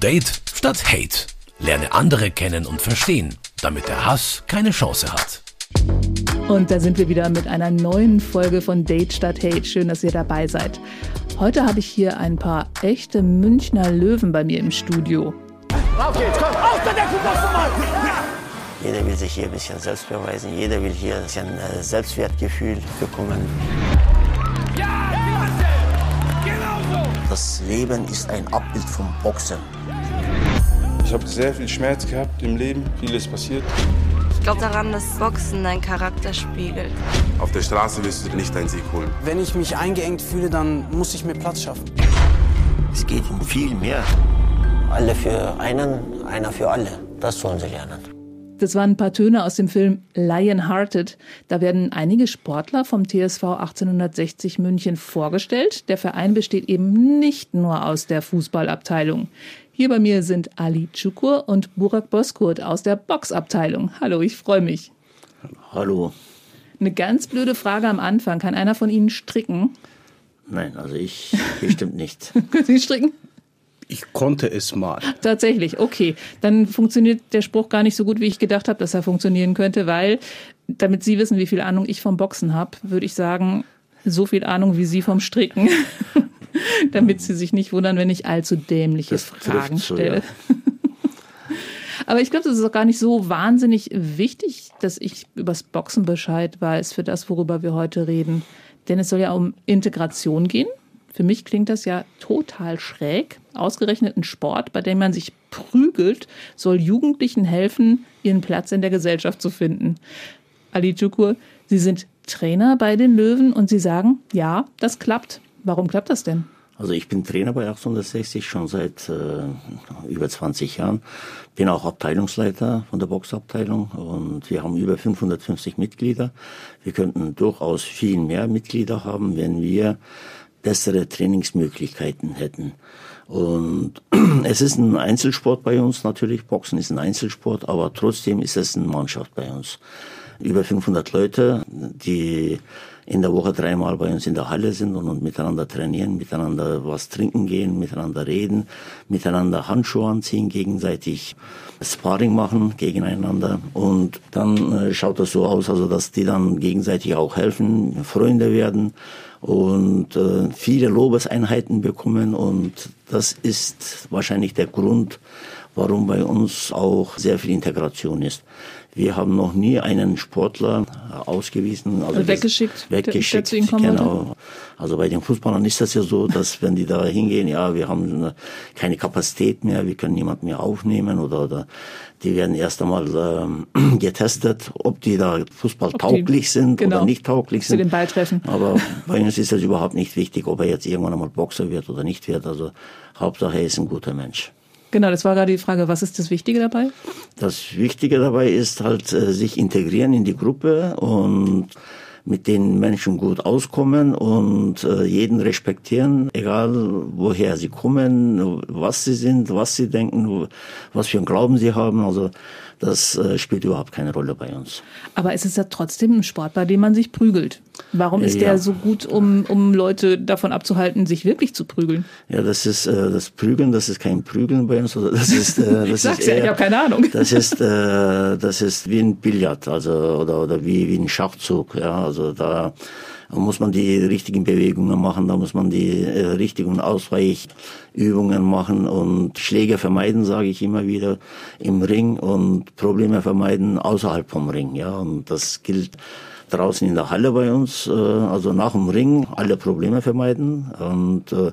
Date statt Hate. Lerne andere kennen und verstehen, damit der Hass keine Chance hat. Und da sind wir wieder mit einer neuen Folge von Date statt Hate. Schön, dass ihr dabei seid. Heute habe ich hier ein paar echte Münchner Löwen bei mir im Studio. Auf geht's, komm, auf der Deckung, mal! Jeder will sich hier ein bisschen selbst beweisen. Jeder will hier ein bisschen äh, Selbstwertgefühl bekommen. Ja! Genau so! Das Leben ist ein Abbild vom Boxen. Ich habe sehr viel Schmerz gehabt im Leben, vieles passiert. Ich glaube daran, dass Boxen deinen Charakter spiegelt. Auf der Straße wirst du nicht deinen Sieg holen. Wenn ich mich eingeengt fühle, dann muss ich mir Platz schaffen. Es geht um viel mehr. Alle für einen, einer für alle. Das sollen sie lernen. Das waren ein paar Töne aus dem Film Lionhearted. Da werden einige Sportler vom TSV 1860 München vorgestellt. Der Verein besteht eben nicht nur aus der Fußballabteilung. Hier bei mir sind Ali Çukur und Burak Bozkurt aus der Boxabteilung. Hallo, ich freue mich. Hallo. Eine ganz blöde Frage am Anfang. Kann einer von Ihnen stricken? Nein, also ich bestimmt nicht. Können Sie stricken? Ich konnte es mal. Tatsächlich, okay. Dann funktioniert der Spruch gar nicht so gut, wie ich gedacht habe, dass er funktionieren könnte, weil, damit Sie wissen, wie viel Ahnung ich vom Boxen habe, würde ich sagen, so viel Ahnung wie Sie vom Stricken. damit Sie sich nicht wundern, wenn ich allzu dämliche Das Fragen so, stelle. ja. Aber ich glaube, das ist auch gar nicht so wahnsinnig wichtig, dass ich übers Boxen Bescheid weiß für das, worüber wir heute reden. Denn es soll ja um Integration gehen. Für mich klingt das ja total schräg. Ausgerechnet ein Sport, bei dem man sich prügelt, soll Jugendlichen helfen, ihren Platz in der Gesellschaft zu finden. Ali Çukur, Sie sind Trainer bei den Löwen und Sie sagen, ja, das klappt. Warum klappt das denn? Also ich bin Trainer bei 1860 schon seit äh, über 20 Jahren. Bin auch Abteilungsleiter von der Boxabteilung und wir haben über 550 Mitglieder. Wir könnten durchaus viel mehr Mitglieder haben, wenn wir bessere Trainingsmöglichkeiten hätten. Und es ist ein Einzelsport bei uns natürlich. Boxen ist ein Einzelsport, aber trotzdem ist es eine Mannschaft bei uns. Über 500 Leute, die in der Woche dreimal bei uns in der Halle sind und, und miteinander trainieren, miteinander was trinken gehen, miteinander reden, miteinander Handschuhe anziehen, gegenseitig Sparring machen gegeneinander. Und dann äh, schaut das so aus, also dass die dann gegenseitig auch helfen, Freunde werden und äh, viele Lobeseinheiten bekommen. Und das ist wahrscheinlich der Grund, warum bei uns auch sehr viel Integration ist. Wir haben noch nie einen Sportler ausgewiesen, also weggeschickt, der- der weggeschickt, kommen wollte? genau. Also bei den Fußballern ist das ja so, dass wenn die da hingehen, ja, wir haben keine Kapazität mehr, wir können niemanden mehr aufnehmen oder, oder die werden erst einmal ähm, getestet, ob die da Fußball tauglich sind genau, oder nicht tauglich sind. den Ball treffen. Aber bei uns ist das überhaupt nicht wichtig, ob er jetzt irgendwann einmal Boxer wird oder nicht wird. Also Hauptsache er ist ein guter Mensch. Genau, das war gerade die Frage, was ist das Wichtige dabei? Das Wichtige dabei ist halt, äh, sich integrieren in die Gruppe und mit den Menschen gut auskommen und äh, jeden respektieren, egal woher sie kommen, was sie sind, was sie denken, was für einen Glauben sie haben. Also das äh, spielt überhaupt keine Rolle bei uns. Aber es ist ja trotzdem ein Sport, bei dem man sich prügelt. Warum ist Ja. der so gut, um, um Leute davon abzuhalten, sich wirklich zu prügeln? Ja, das ist äh, das Prügeln, das ist kein Prügeln bei uns, oder das ist äh, das sag's ist ja, ich eher- habe keine Ahnung. Das ist äh, das ist wie ein Billard, also oder oder wie wie ein Schachzug, ja, also da muss man die richtigen Bewegungen machen, da muss man die äh, richtigen Ausweichübungen machen und Schläge vermeiden, sage ich immer wieder im Ring und Probleme vermeiden außerhalb vom Ring, ja, und das gilt draußen in der Halle bei uns, äh, also nach dem Ring alle Probleme vermeiden und äh,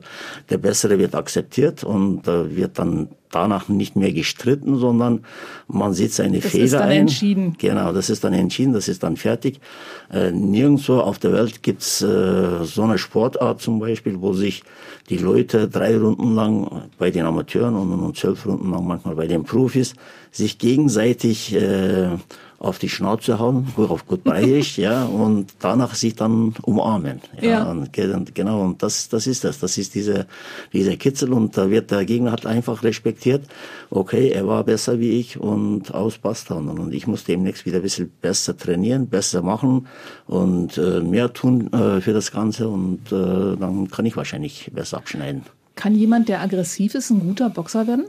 der Bessere wird akzeptiert und äh, wird dann danach nicht mehr gestritten, sondern man sieht seine Das Fehler ist dann ein. entschieden. Genau, das ist dann entschieden, das ist dann fertig. Äh, nirgendwo auf der Welt gibt's äh, so eine Sportart zum Beispiel, wo sich die Leute drei Runden lang bei den Amateuren und, und zwölf Runden lang manchmal bei den Profis sich gegenseitig äh, auf die Schnauze hauen, auf gut bayerisch, ja, und danach sich dann umarmen. Ja, Ja. Und, ge- und genau, und das, das ist das. Das ist diese, dieser Kitzel und da wird der Gegner halt einfach respektiert. Okay, er war besser wie ich und aus. Und und ich muss demnächst wieder ein bisschen besser trainieren, besser machen und äh, mehr tun äh, für das Ganze und äh, dann kann ich wahrscheinlich besser abschneiden. Kann jemand, der aggressiv ist, ein guter Boxer werden?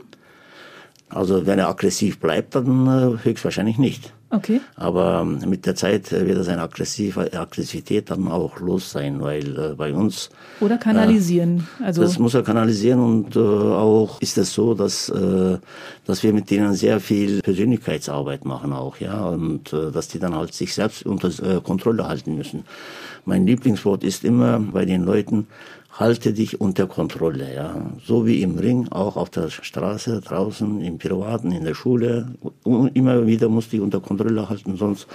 Also wenn er aggressiv bleibt, dann äh, höchstwahrscheinlich nicht. Okay. Aber ähm, mit der Zeit äh, wird er seine aggressive Aggressivität dann auch los sein, weil äh, bei uns Oder kanalisieren. also das muss er kanalisieren und äh, auch ist es so, dass äh, dass wir mit denen sehr viel Persönlichkeitsarbeit machen auch, ja, und äh, dass die dann halt sich selbst unter äh, Kontrolle halten müssen. Mein Lieblingswort ist immer bei den Leuten halte dich unter Kontrolle, ja. So wie im Ring, auch auf der Straße, draußen, im Privaten, in der Schule. Und immer wieder musst du dich unter Kontrolle halten, sonst,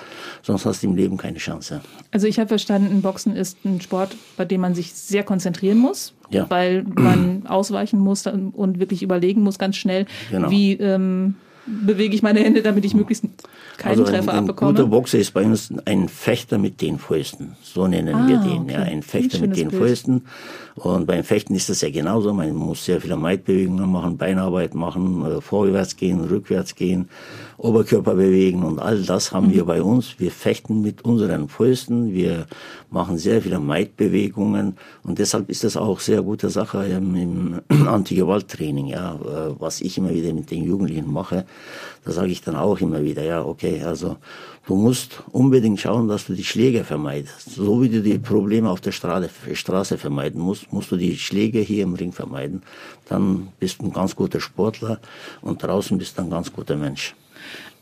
sonst hast du im Leben keine Chance. Also ich habe verstanden, Boxen ist ein Sport, bei dem man sich sehr konzentrieren muss, Ja. weil man ausweichen muss und wirklich überlegen muss ganz schnell, Genau. wie ähm, bewege ich meine Hände, damit ich möglichst keinen also Treffer ein, ein abbekomme. guter Boxer ist bei uns ein Fechter mit den Fäusten. So nennen wir Ah, den. okay. Ja, ein Fechter Ein mit den Bild. Fäusten. Und beim Fechten ist das ja genauso. Man muss sehr viele Maitbewegungen machen, Beinarbeit machen, äh, vorwärts gehen, rückwärts gehen, Oberkörper bewegen und all das haben Mhm. wir bei uns. Wir fechten mit unseren Fäusten. Wir machen sehr viele Maitbewegungen und deshalb ist das auch sehr gute Sache im, im Anti-Gewalt-Training, ja, äh, was ich immer wieder mit den Jugendlichen mache. Da sage ich dann auch immer wieder, ja, okay, also du musst unbedingt schauen, dass du die Schläge vermeidest. So wie du die Probleme auf der Straße, Straße vermeiden musst, musst du die Schläge hier im Ring vermeiden. Dann bist du ein ganz guter Sportler und draußen bist du ein ganz guter Mensch.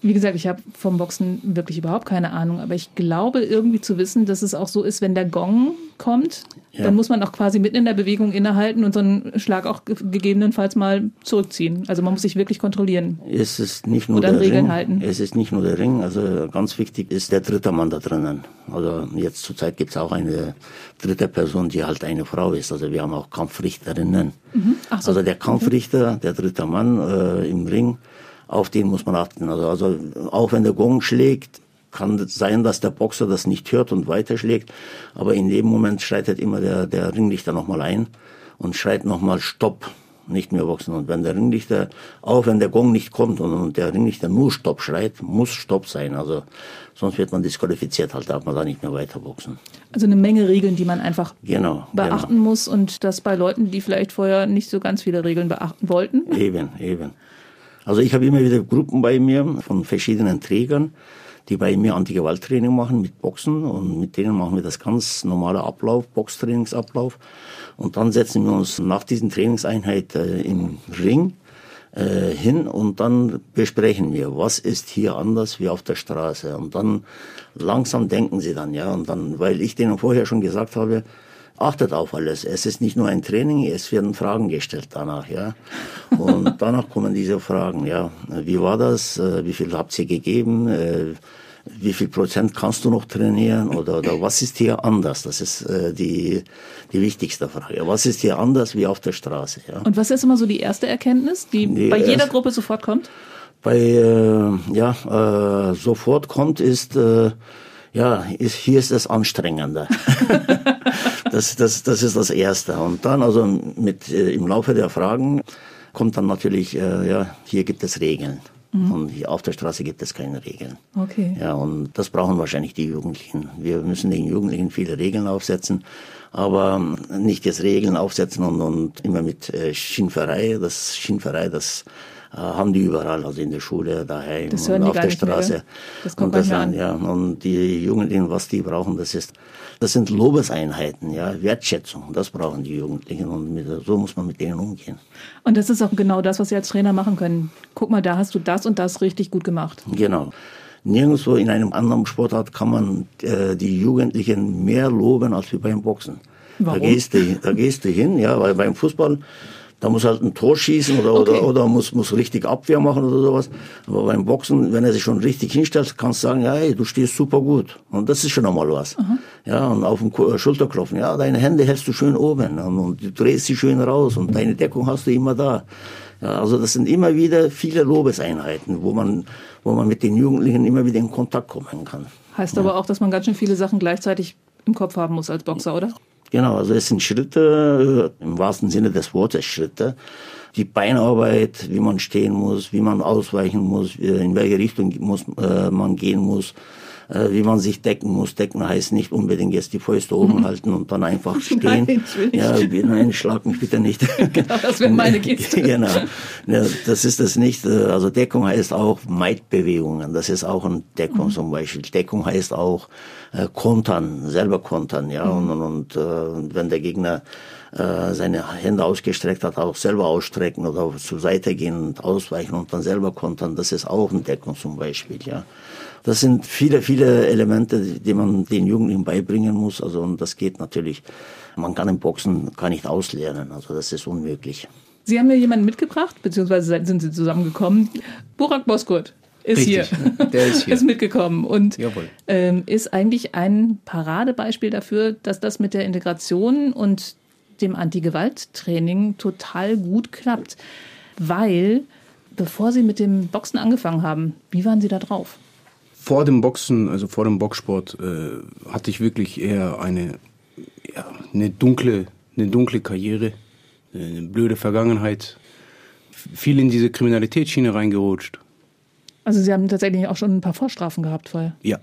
Wie gesagt, ich habe vom Boxen wirklich überhaupt keine Ahnung, aber ich glaube irgendwie zu wissen, dass es auch so ist, wenn der Gong kommt, Ja. dann muss man auch quasi mitten in der Bewegung innehalten und so einen Schlag auch ge- gegebenenfalls mal zurückziehen. Also man muss sich wirklich kontrollieren. Es ist nicht nur der Regeln Ring. halten. Es ist nicht nur der Ring. Also ganz wichtig ist der dritte Mann da drinnen. Also jetzt zurzeit gibt es auch eine dritte Person, die halt eine Frau ist. Also wir haben auch Kampfrichterinnen. Mhm. So. Also der Kampfrichter, der dritte Mann äh, im Ring, auf den muss man achten. Also, also auch wenn der Gong schlägt, kann es sein, dass der Boxer das nicht hört und weiterschlägt. Aber in dem Moment schreitet immer der, der Ringlichter nochmal ein und schreit nochmal Stopp, nicht mehr boxen. Und wenn der Ringlichter, auch wenn der Gong nicht kommt und, und der Ringlichter nur Stopp schreit, muss Stopp sein. Also sonst wird man disqualifiziert, halt darf man da nicht mehr weiter boxen. Also eine Menge Regeln, die man einfach Genau. beachten muss und das bei Leuten, die vielleicht vorher nicht so ganz viele Regeln beachten wollten. Genau. Eben, eben. Also ich habe immer wieder Gruppen bei mir von verschiedenen Trägern, die bei mir Antigewalttraining machen mit Boxen und mit denen machen wir das ganz normale Ablauf, Boxtrainingsablauf. Und dann setzen wir uns nach diesen Trainingseinheit äh, im Ring äh, hin und dann besprechen wir, was ist hier anders wie auf der Straße. Und dann langsam denken sie dann, ja, und dann, weil ich denen vorher schon gesagt habe, achtet auf alles. Es ist nicht nur ein Training, es werden Fragen gestellt danach, ja. Und danach kommen diese Fragen, ja. Wie war das? Äh, Wie viel habt ihr gegeben? Äh, Wie viel Prozent kannst du noch trainieren? Oder, oder was ist hier anders? Das ist äh, die, die wichtigste Frage. Was ist hier anders wie auf der Straße, ja? Und was ist immer so die erste Erkenntnis, die Die bei jeder Gruppe sofort kommt? bei äh, ja äh, sofort kommt ist äh, ja ist, hier ist es anstrengender das, das das ist das erste und dann also mit äh, im Laufe der Fragen kommt dann natürlich äh, ja hier gibt es Regeln und hier auf der Straße gibt es keine Regeln Okay. ja, und das brauchen wahrscheinlich die Jugendlichen. Wir müssen den Jugendlichen viele Regeln aufsetzen, aber nicht jetzt Regeln aufsetzen und, und immer mit äh, Schimpferei. Das Schimpferei, das äh, haben die überall, also in der Schule, daheim Das und hören die auf der mehr, Straße. gell? Das kommt und das dann, ja, und die Jugendlichen, was die brauchen, das ist, das sind Lobeseinheiten, ja, Wertschätzung. Das brauchen die Jugendlichen und mit, so muss man mit denen umgehen. Und das ist auch genau das, was Sie als Trainer machen können. Guck mal, da hast du das und das richtig gut gemacht. Genau. Nirgendwo in einem anderen Sportart kann man äh, die Jugendlichen mehr loben als wie beim Boxen. Warum? Da gehst, du, da gehst du hin, ja, weil beim Fußball, da muss halt ein Tor schießen oder, Okay. oder, oder muss, muss richtig Abwehr machen oder sowas. Aber beim Boxen, wenn er sich schon richtig hinstellt, kannst du sagen, ja, hey, du stehst super gut. Und das ist schon einmal was. Ja, und auf dem Ko- Schulter klopfen, ja, deine Hände hältst du schön oben und, und du drehst sie schön raus und deine Deckung hast du immer da. Ja, also das sind immer wieder viele Lobeseinheiten, wo man, wo man mit den Jugendlichen immer wieder in Kontakt kommen kann. Heißt aber auch, dass man ganz schön viele Sachen gleichzeitig im Kopf haben muss als Boxer, oder? Genau, also es sind Schritte, im wahrsten Sinne des Wortes Schritte. Die Beinarbeit, wie man stehen muss, wie man ausweichen muss, in welche Richtung muss, äh, man gehen muss, äh, wie man sich decken muss. Decken heißt nicht unbedingt jetzt die Fäuste oben mhm. halten und dann einfach stehen. Nein, ich will nicht. Ja, nein, schlag mich bitte nicht. Genau, das wäre meine Geste. genau. Ja, das ist das nicht. Also Deckung heißt auch Meidbewegungen. Das ist auch eine Deckung mhm. zum Beispiel. Deckung heißt auch äh, kontern, selber kontern, ja. Mhm. Und, und, und äh, wenn der Gegner äh, seine Hände ausgestreckt hat, auch selber ausstrecken oder zur Seite gehen und ausweichen und dann selber kontern. Das ist auch eine Deckung zum Beispiel, ja. Das sind viele, viele Elemente, die man den Jugendlichen beibringen muss. Also, und das geht natürlich. Man kann im Boxen gar nicht auslernen. Also, das ist unmöglich. Sie haben ja jemanden mitgebracht, beziehungsweise sind Sie zusammengekommen. Burak Boskurt ist Richtig, hier. Der ist hier. ist mitgekommen und ähm, ist eigentlich ein Paradebeispiel dafür, dass das mit der Integration und dem Anti-Gewalt-Training total gut klappt. Weil, bevor Sie mit dem Boxen angefangen haben, wie waren Sie da drauf? Vor dem Boxen, also vor dem Boxsport, äh, hatte ich wirklich eher eine, ja, eine, dunkle, eine dunkle Karriere, eine blöde Vergangenheit. Viel in diese Kriminalitätsschiene reingerutscht. Also Sie haben tatsächlich auch schon ein paar Vorstrafen gehabt vorher? Ja,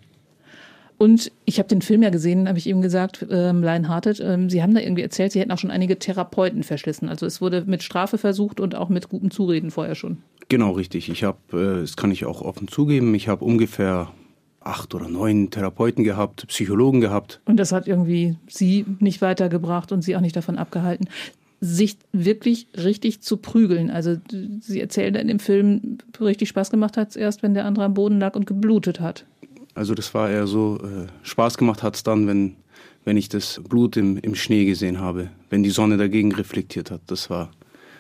und ich habe den Film ja gesehen, habe ich ihm gesagt, ähm, Lionhearted. Ähm, Sie haben da irgendwie erzählt, Sie hätten auch schon einige Therapeuten verschlissen. Also es wurde mit Strafe versucht und auch mit gutem Zureden vorher schon. Genau, richtig. Ich habe, äh, das kann ich auch offen zugeben, ich habe ungefähr acht oder neun Therapeuten gehabt, Psychologen gehabt. Und das hat irgendwie Sie nicht weitergebracht und Sie auch nicht davon abgehalten, sich wirklich richtig zu prügeln. Also Sie erzählen in dem Film, richtig Spaß gemacht hat es erst, wenn der andere am Boden lag und geblutet hat. Also das war eher so, äh, Spaß gemacht hat es dann, wenn, wenn ich das Blut im, im Schnee gesehen habe, wenn die Sonne dagegen reflektiert hat. Das war.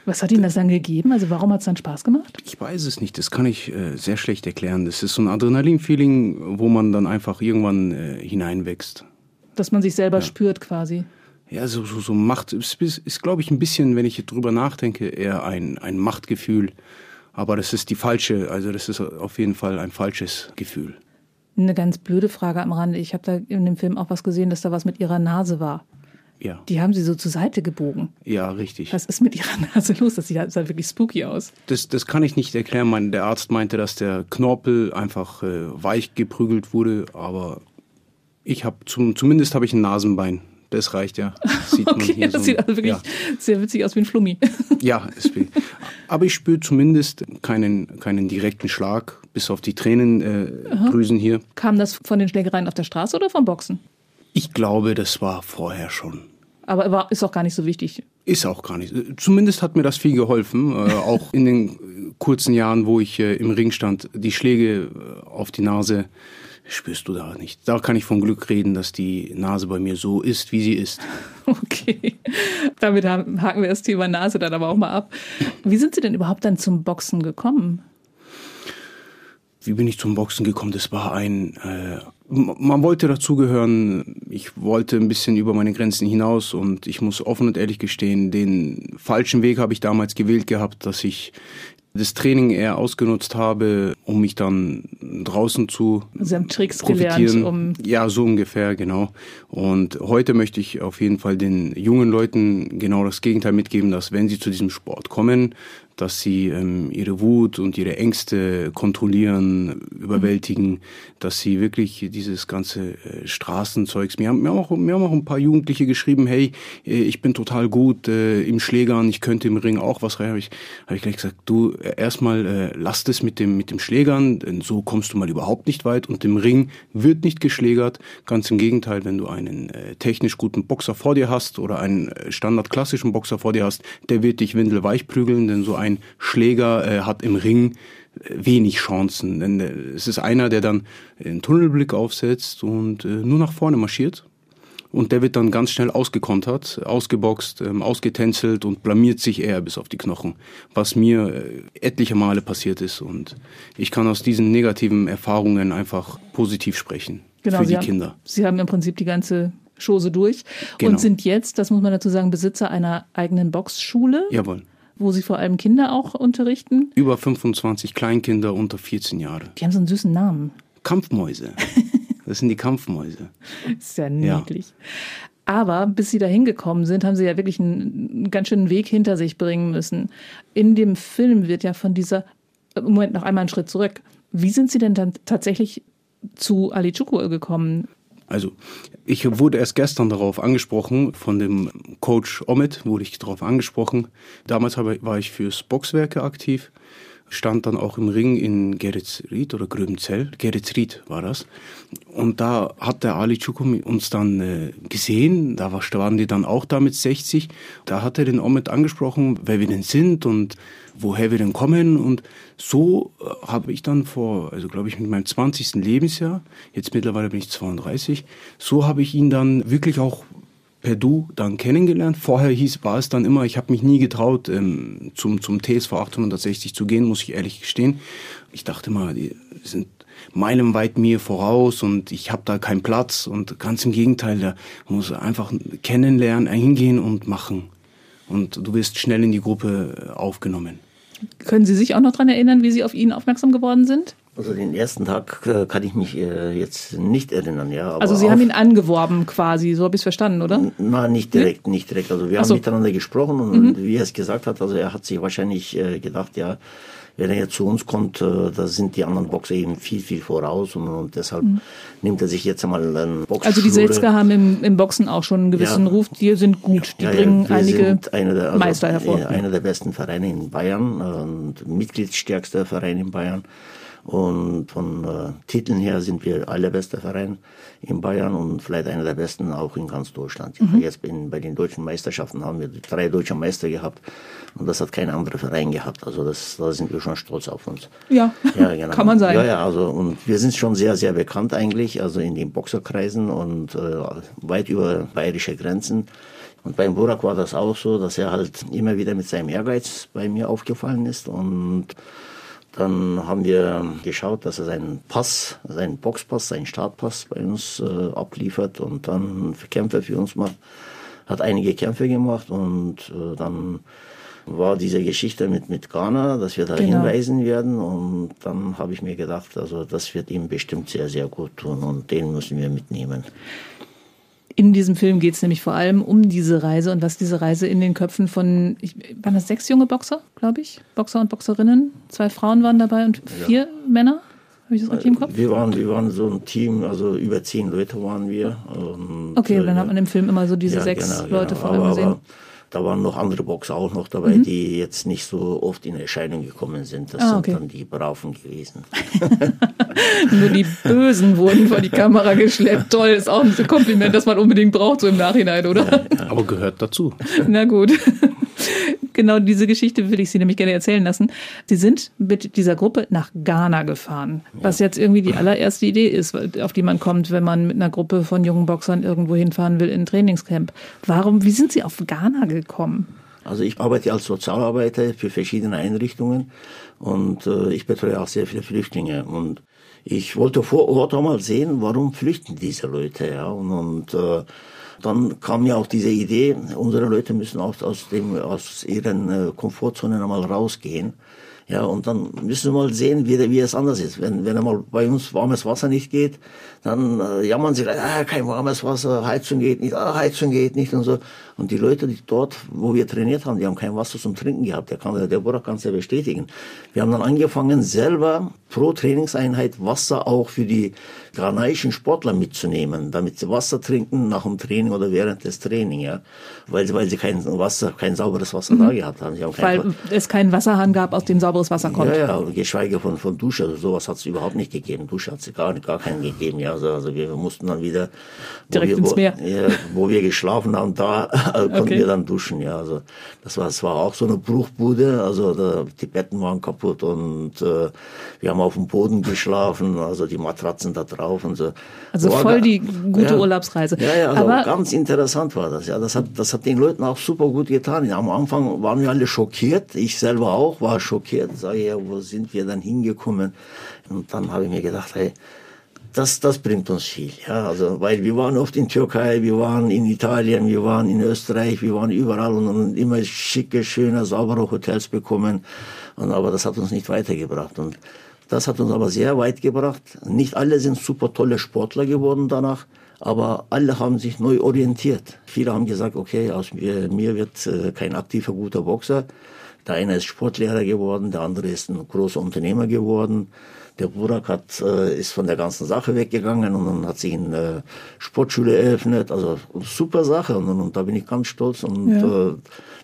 Was hat Ihnen das dann gegeben? Also warum hat es dann Spaß gemacht? Ich weiß es nicht, das kann ich äh, sehr schlecht erklären. Das ist so ein Adrenalin-Feeling, wo man dann einfach irgendwann äh, hineinwächst. Dass man sich selber ja. spürt quasi. Ja, so, so, so Macht ist, ist, ist glaube ich, ein bisschen, wenn ich drüber nachdenke, eher ein, ein Machtgefühl. Aber das ist die falsche, also das ist auf jeden Fall ein falsches Gefühl. Eine ganz blöde Frage am Rande. Ich habe da in dem Film auch was gesehen, dass da was mit ihrer Nase war. Ja. Die haben sie so zur Seite gebogen. Ja, richtig. Was ist mit ihrer Nase los? Das sieht, das sah wirklich spooky aus. Das, das kann ich nicht erklären. der Arzt meinte, dass der Knorpel einfach äh, weich geprügelt wurde, aber ich habe zum, zumindest habe ich ein Nasenbein. Das reicht ja. Das sieht okay, das so, sieht also wirklich ja. sehr witzig aus wie ein Flummi. ja, aber ich spüre zumindest keinen, keinen direkten Schlag, bis auf die Tränendrüsen äh, hier. Kam das von den Schlägereien auf der Straße oder vom Boxen? Ich glaube, das war vorher schon. Aber war, ist auch gar nicht so wichtig. Ist auch gar nicht. Zumindest hat mir das viel geholfen. Äh, auch in den kurzen Jahren, wo ich äh, im Ring stand, die Schläge äh, auf die Nase spürst du da nicht. Da kann ich von Glück reden, dass die Nase bei mir so ist, wie sie ist. Okay, damit haken wir das Thema Nase dann aber auch mal ab. Wie sind Sie denn überhaupt dann zum Boxen gekommen? Wie bin ich zum Boxen gekommen? Das war ein, äh, man wollte dazugehören. Ich wollte ein bisschen über meine Grenzen hinaus und ich muss offen und ehrlich gestehen, den falschen Weg habe ich damals gewählt gehabt, dass ich das Training eher ausgenutzt habe, um mich dann draußen zu Sie haben Tricks profitieren. Gelernt, um ja, so ungefähr, genau. Und heute möchte ich auf jeden Fall den jungen Leuten genau das Gegenteil mitgeben, dass wenn sie zu diesem Sport kommen, dass sie ähm, ihre Wut und ihre Ängste kontrollieren, überwältigen, dass sie wirklich dieses ganze äh, Straßenzeugs. Mir haben, mir, haben auch, mir haben auch ein paar Jugendliche geschrieben, hey, äh, ich bin total gut äh, im Schlägern, ich könnte im Ring auch was rein. Habe ich, hab ich gleich gesagt, du äh, erstmal äh, lass es mit dem mit dem Schlägern, denn so kommst du mal überhaupt nicht weit und im Ring wird nicht geschlägert. Ganz im Gegenteil, wenn du einen äh, technisch guten Boxer vor dir hast oder einen äh, standardklassischen Boxer vor dir hast, der wird dich windelweich prügeln, denn so ein ein Schläger äh, hat im Ring äh, wenig Chancen. Denn äh, es ist einer, der dann einen Tunnelblick aufsetzt und äh, nur nach vorne marschiert. Und der wird dann ganz schnell ausgekontert, ausgeboxt, ähm, ausgetänzelt und blamiert sich eher bis auf die Knochen. Was mir etliche Male passiert ist. Und ich kann aus diesen negativen Erfahrungen einfach positiv sprechen. Genau, für die haben, Kinder. Sie haben im Prinzip die ganze Chose durch genau. und sind jetzt, das muss man dazu sagen, Besitzer einer eigenen Boxschule. Jawohl wo Sie vor allem Kinder auch unterrichten? Über 25 Kleinkinder unter 14 Jahre. Die haben so einen süßen Namen. Kampfmäuse. Das sind die Kampfmäuse. Ist ja niedlich. Ja. Aber bis sie da hingekommen sind, haben sie ja wirklich einen ganz schönen Weg hinter sich bringen müssen. In dem Film wird ja von dieser, Moment, noch einmal einen Schritt zurück. Wie sind Sie denn dann tatsächlich zu Ali Chukwu gekommen? Also, ich wurde erst gestern darauf angesprochen, von dem Coach Omid wurde ich darauf angesprochen. Damals war ich fürs Boxwerke aktiv, stand dann auch im Ring in Geretsried oder Gröbenzell. Geretsried war das. Und da hat der Ali Chukum uns dann äh, gesehen, da waren die dann auch da mit 60. Da hat er den Omid angesprochen, wer wir denn sind und woher wir denn kommen. Und so äh, habe ich dann vor, also glaube ich mit meinem 20. Lebensjahr, jetzt mittlerweile bin ich 32, so habe ich ihn dann wirklich auch per Du dann kennengelernt. Vorher hieß, war es dann immer, ich habe mich nie getraut, ähm, zum, zum TSV 860 zu gehen, muss ich ehrlich gestehen. Ich dachte mal, die sind meilenweit mir voraus und ich habe da keinen Platz und ganz im Gegenteil, da muss einfach kennenlernen, hingehen und machen. Und du wirst schnell in die Gruppe aufgenommen. Können Sie sich auch noch daran erinnern, wie Sie auf ihn aufmerksam geworden sind? Also den ersten Tag äh, kann ich mich äh, jetzt nicht erinnern, ja. also Sie haben ihn angeworben quasi, so habe ich es verstanden, oder? Nein, nicht direkt, hm? nicht direkt. Also wir haben so. miteinander gesprochen und mhm. wie er es gesagt hat, also er hat sich wahrscheinlich äh, gedacht, ja, wenn er jetzt zu uns kommt, äh, da sind die anderen Boxer eben viel, viel voraus und, und deshalb mhm. nimmt er sich jetzt einmal einen Box. Also die Selzker haben im, im Boxen auch schon einen gewissen ja. Ruf, die sind gut, die ja, bringen ja, einige der, also Meister hervor. Einer der besten Vereine in Bayern und Mitgliedsstärkster Verein in Bayern. Und von äh, Titeln her sind wir allerbester Verein in Bayern und vielleicht einer der besten auch in ganz Deutschland. Mhm. Jetzt in, bei den deutschen Meisterschaften haben wir drei deutsche Meister gehabt und das hat kein anderer Verein gehabt. Also das, da sind wir schon stolz auf uns. Ja, ja genau. kann man sein. Ja, ja, also und wir sind schon sehr, sehr bekannt eigentlich, also in den Boxerkreisen und äh, weit über bayerische Grenzen. Und beim Burak war das auch so, dass er halt immer wieder mit seinem Ehrgeiz bei mir aufgefallen ist und dann haben wir geschaut, dass er seinen Pass, seinen Boxpass, seinen Startpass bei uns äh, abliefert und dann Kämpfe für uns macht. Hat einige Kämpfe gemacht und äh, dann war diese Geschichte mit, mit Ghana, dass wir da genau. hinweisen werden. Und dann habe ich mir gedacht, also das wird ihm bestimmt sehr, sehr gut tun und den müssen wir mitnehmen. In diesem Film geht es nämlich vor allem um diese Reise und was diese Reise in den Köpfen von, ich, waren das sechs junge Boxer, glaube ich, Boxer und Boxerinnen, zwei Frauen waren dabei und vier ja. Männer. Habe ich das richtig im Kopf? Wir waren, wir waren so ein Team, also über zehn Leute waren wir. Und, okay, dann hat man im Film immer so diese ja, sechs genau, Leute genau. vor allem gesehen. Aber, da waren noch andere Boxer auch noch dabei, mhm. die jetzt nicht so oft in Erscheinung gekommen sind. Das ah, okay. sind dann die Braven gewesen. Nur die Bösen wurden vor die Kamera geschleppt. Toll, ist auch ein Kompliment, das man unbedingt braucht, so im Nachhinein, oder? Ja, ja. Aber gehört dazu. Na gut genau diese Geschichte will ich Sie nämlich gerne erzählen lassen. Sie sind mit dieser Gruppe nach Ghana gefahren, was jetzt irgendwie die allererste Idee ist, auf die man kommt, wenn man mit einer Gruppe von jungen Boxern irgendwo hinfahren will in ein Trainingscamp. Warum, wie sind Sie auf Ghana gekommen? Also ich arbeite als Sozialarbeiter für verschiedene Einrichtungen und äh, ich betreue auch sehr viele Flüchtlinge und ich wollte vor Ort auch mal sehen, warum flüchten diese Leute, ja und, und äh, dann kam ja auch diese Idee, unsere Leute müssen auch aus, dem, aus ihren äh, Komfortzonen einmal rausgehen. Ja, und dann müssen wir mal sehen, wie, wie es anders ist. Wenn, wenn einmal bei uns warmes Wasser nicht geht, dann äh, jammern sie gleich, ah, kein warmes Wasser, Heizung geht nicht, ah, Heizung geht nicht und so. Und die Leute, die dort, wo wir trainiert haben, die haben kein Wasser zum Trinken gehabt. Der kann, der Burak kann es ja bestätigen. Wir haben dann angefangen, selber pro Trainingseinheit Wasser auch für die ghanaischen Sportler mitzunehmen, damit sie Wasser trinken nach dem Training oder während des Trainings, ja. Weil sie, weil sie kein Wasser, kein sauberes Wasser mhm. da gehabt haben. haben weil es keinen Wasserhahn gab, aus dem sauberes Wasser kommt. Ja, ja, geschweige von, von Dusche. Also sowas hat es überhaupt nicht gegeben. Dusche hat es gar, gar keinen gegeben, ja. Also, also wir mussten dann wieder, direkt wir, ins Meer. Wo, ja, wo wir geschlafen haben, da konnten okay. wir dann duschen, ja. Also das war, das war auch so eine Bruchbude. Also da, die Betten waren kaputt und äh, wir haben auf dem Boden geschlafen, also die Matratzen da drauf und so. Also war voll die gute ja, Urlaubsreise. Ja, ja, also Aber ganz interessant war das. Ja, das hat, das hat den Leuten auch super gut getan. Am Anfang waren wir alle schockiert. Ich selber auch war schockiert. Sage ja, wo sind wir dann hingekommen? Und dann habe ich mir gedacht, hey, das, das bringt uns viel, ja, also, weil wir waren oft in Türkei, wir waren in Italien, wir waren in Österreich, wir waren überall und, und immer schicke, schöne, saubere Hotels bekommen. Und, aber das hat uns nicht weitergebracht. Und das hat uns aber sehr weit gebracht. Nicht alle sind super tolle Sportler geworden danach, aber alle haben sich neu orientiert. Viele haben gesagt, okay, aus mir, mir wird äh, kein aktiver, guter Boxer. Der eine ist Sportlehrer geworden, der andere ist ein großer Unternehmer geworden. Der Burak hat, äh, ist von der ganzen Sache weggegangen und dann hat sich eine Sportschule eröffnet. Also super Sache und, und da bin ich ganz stolz und Ja. äh,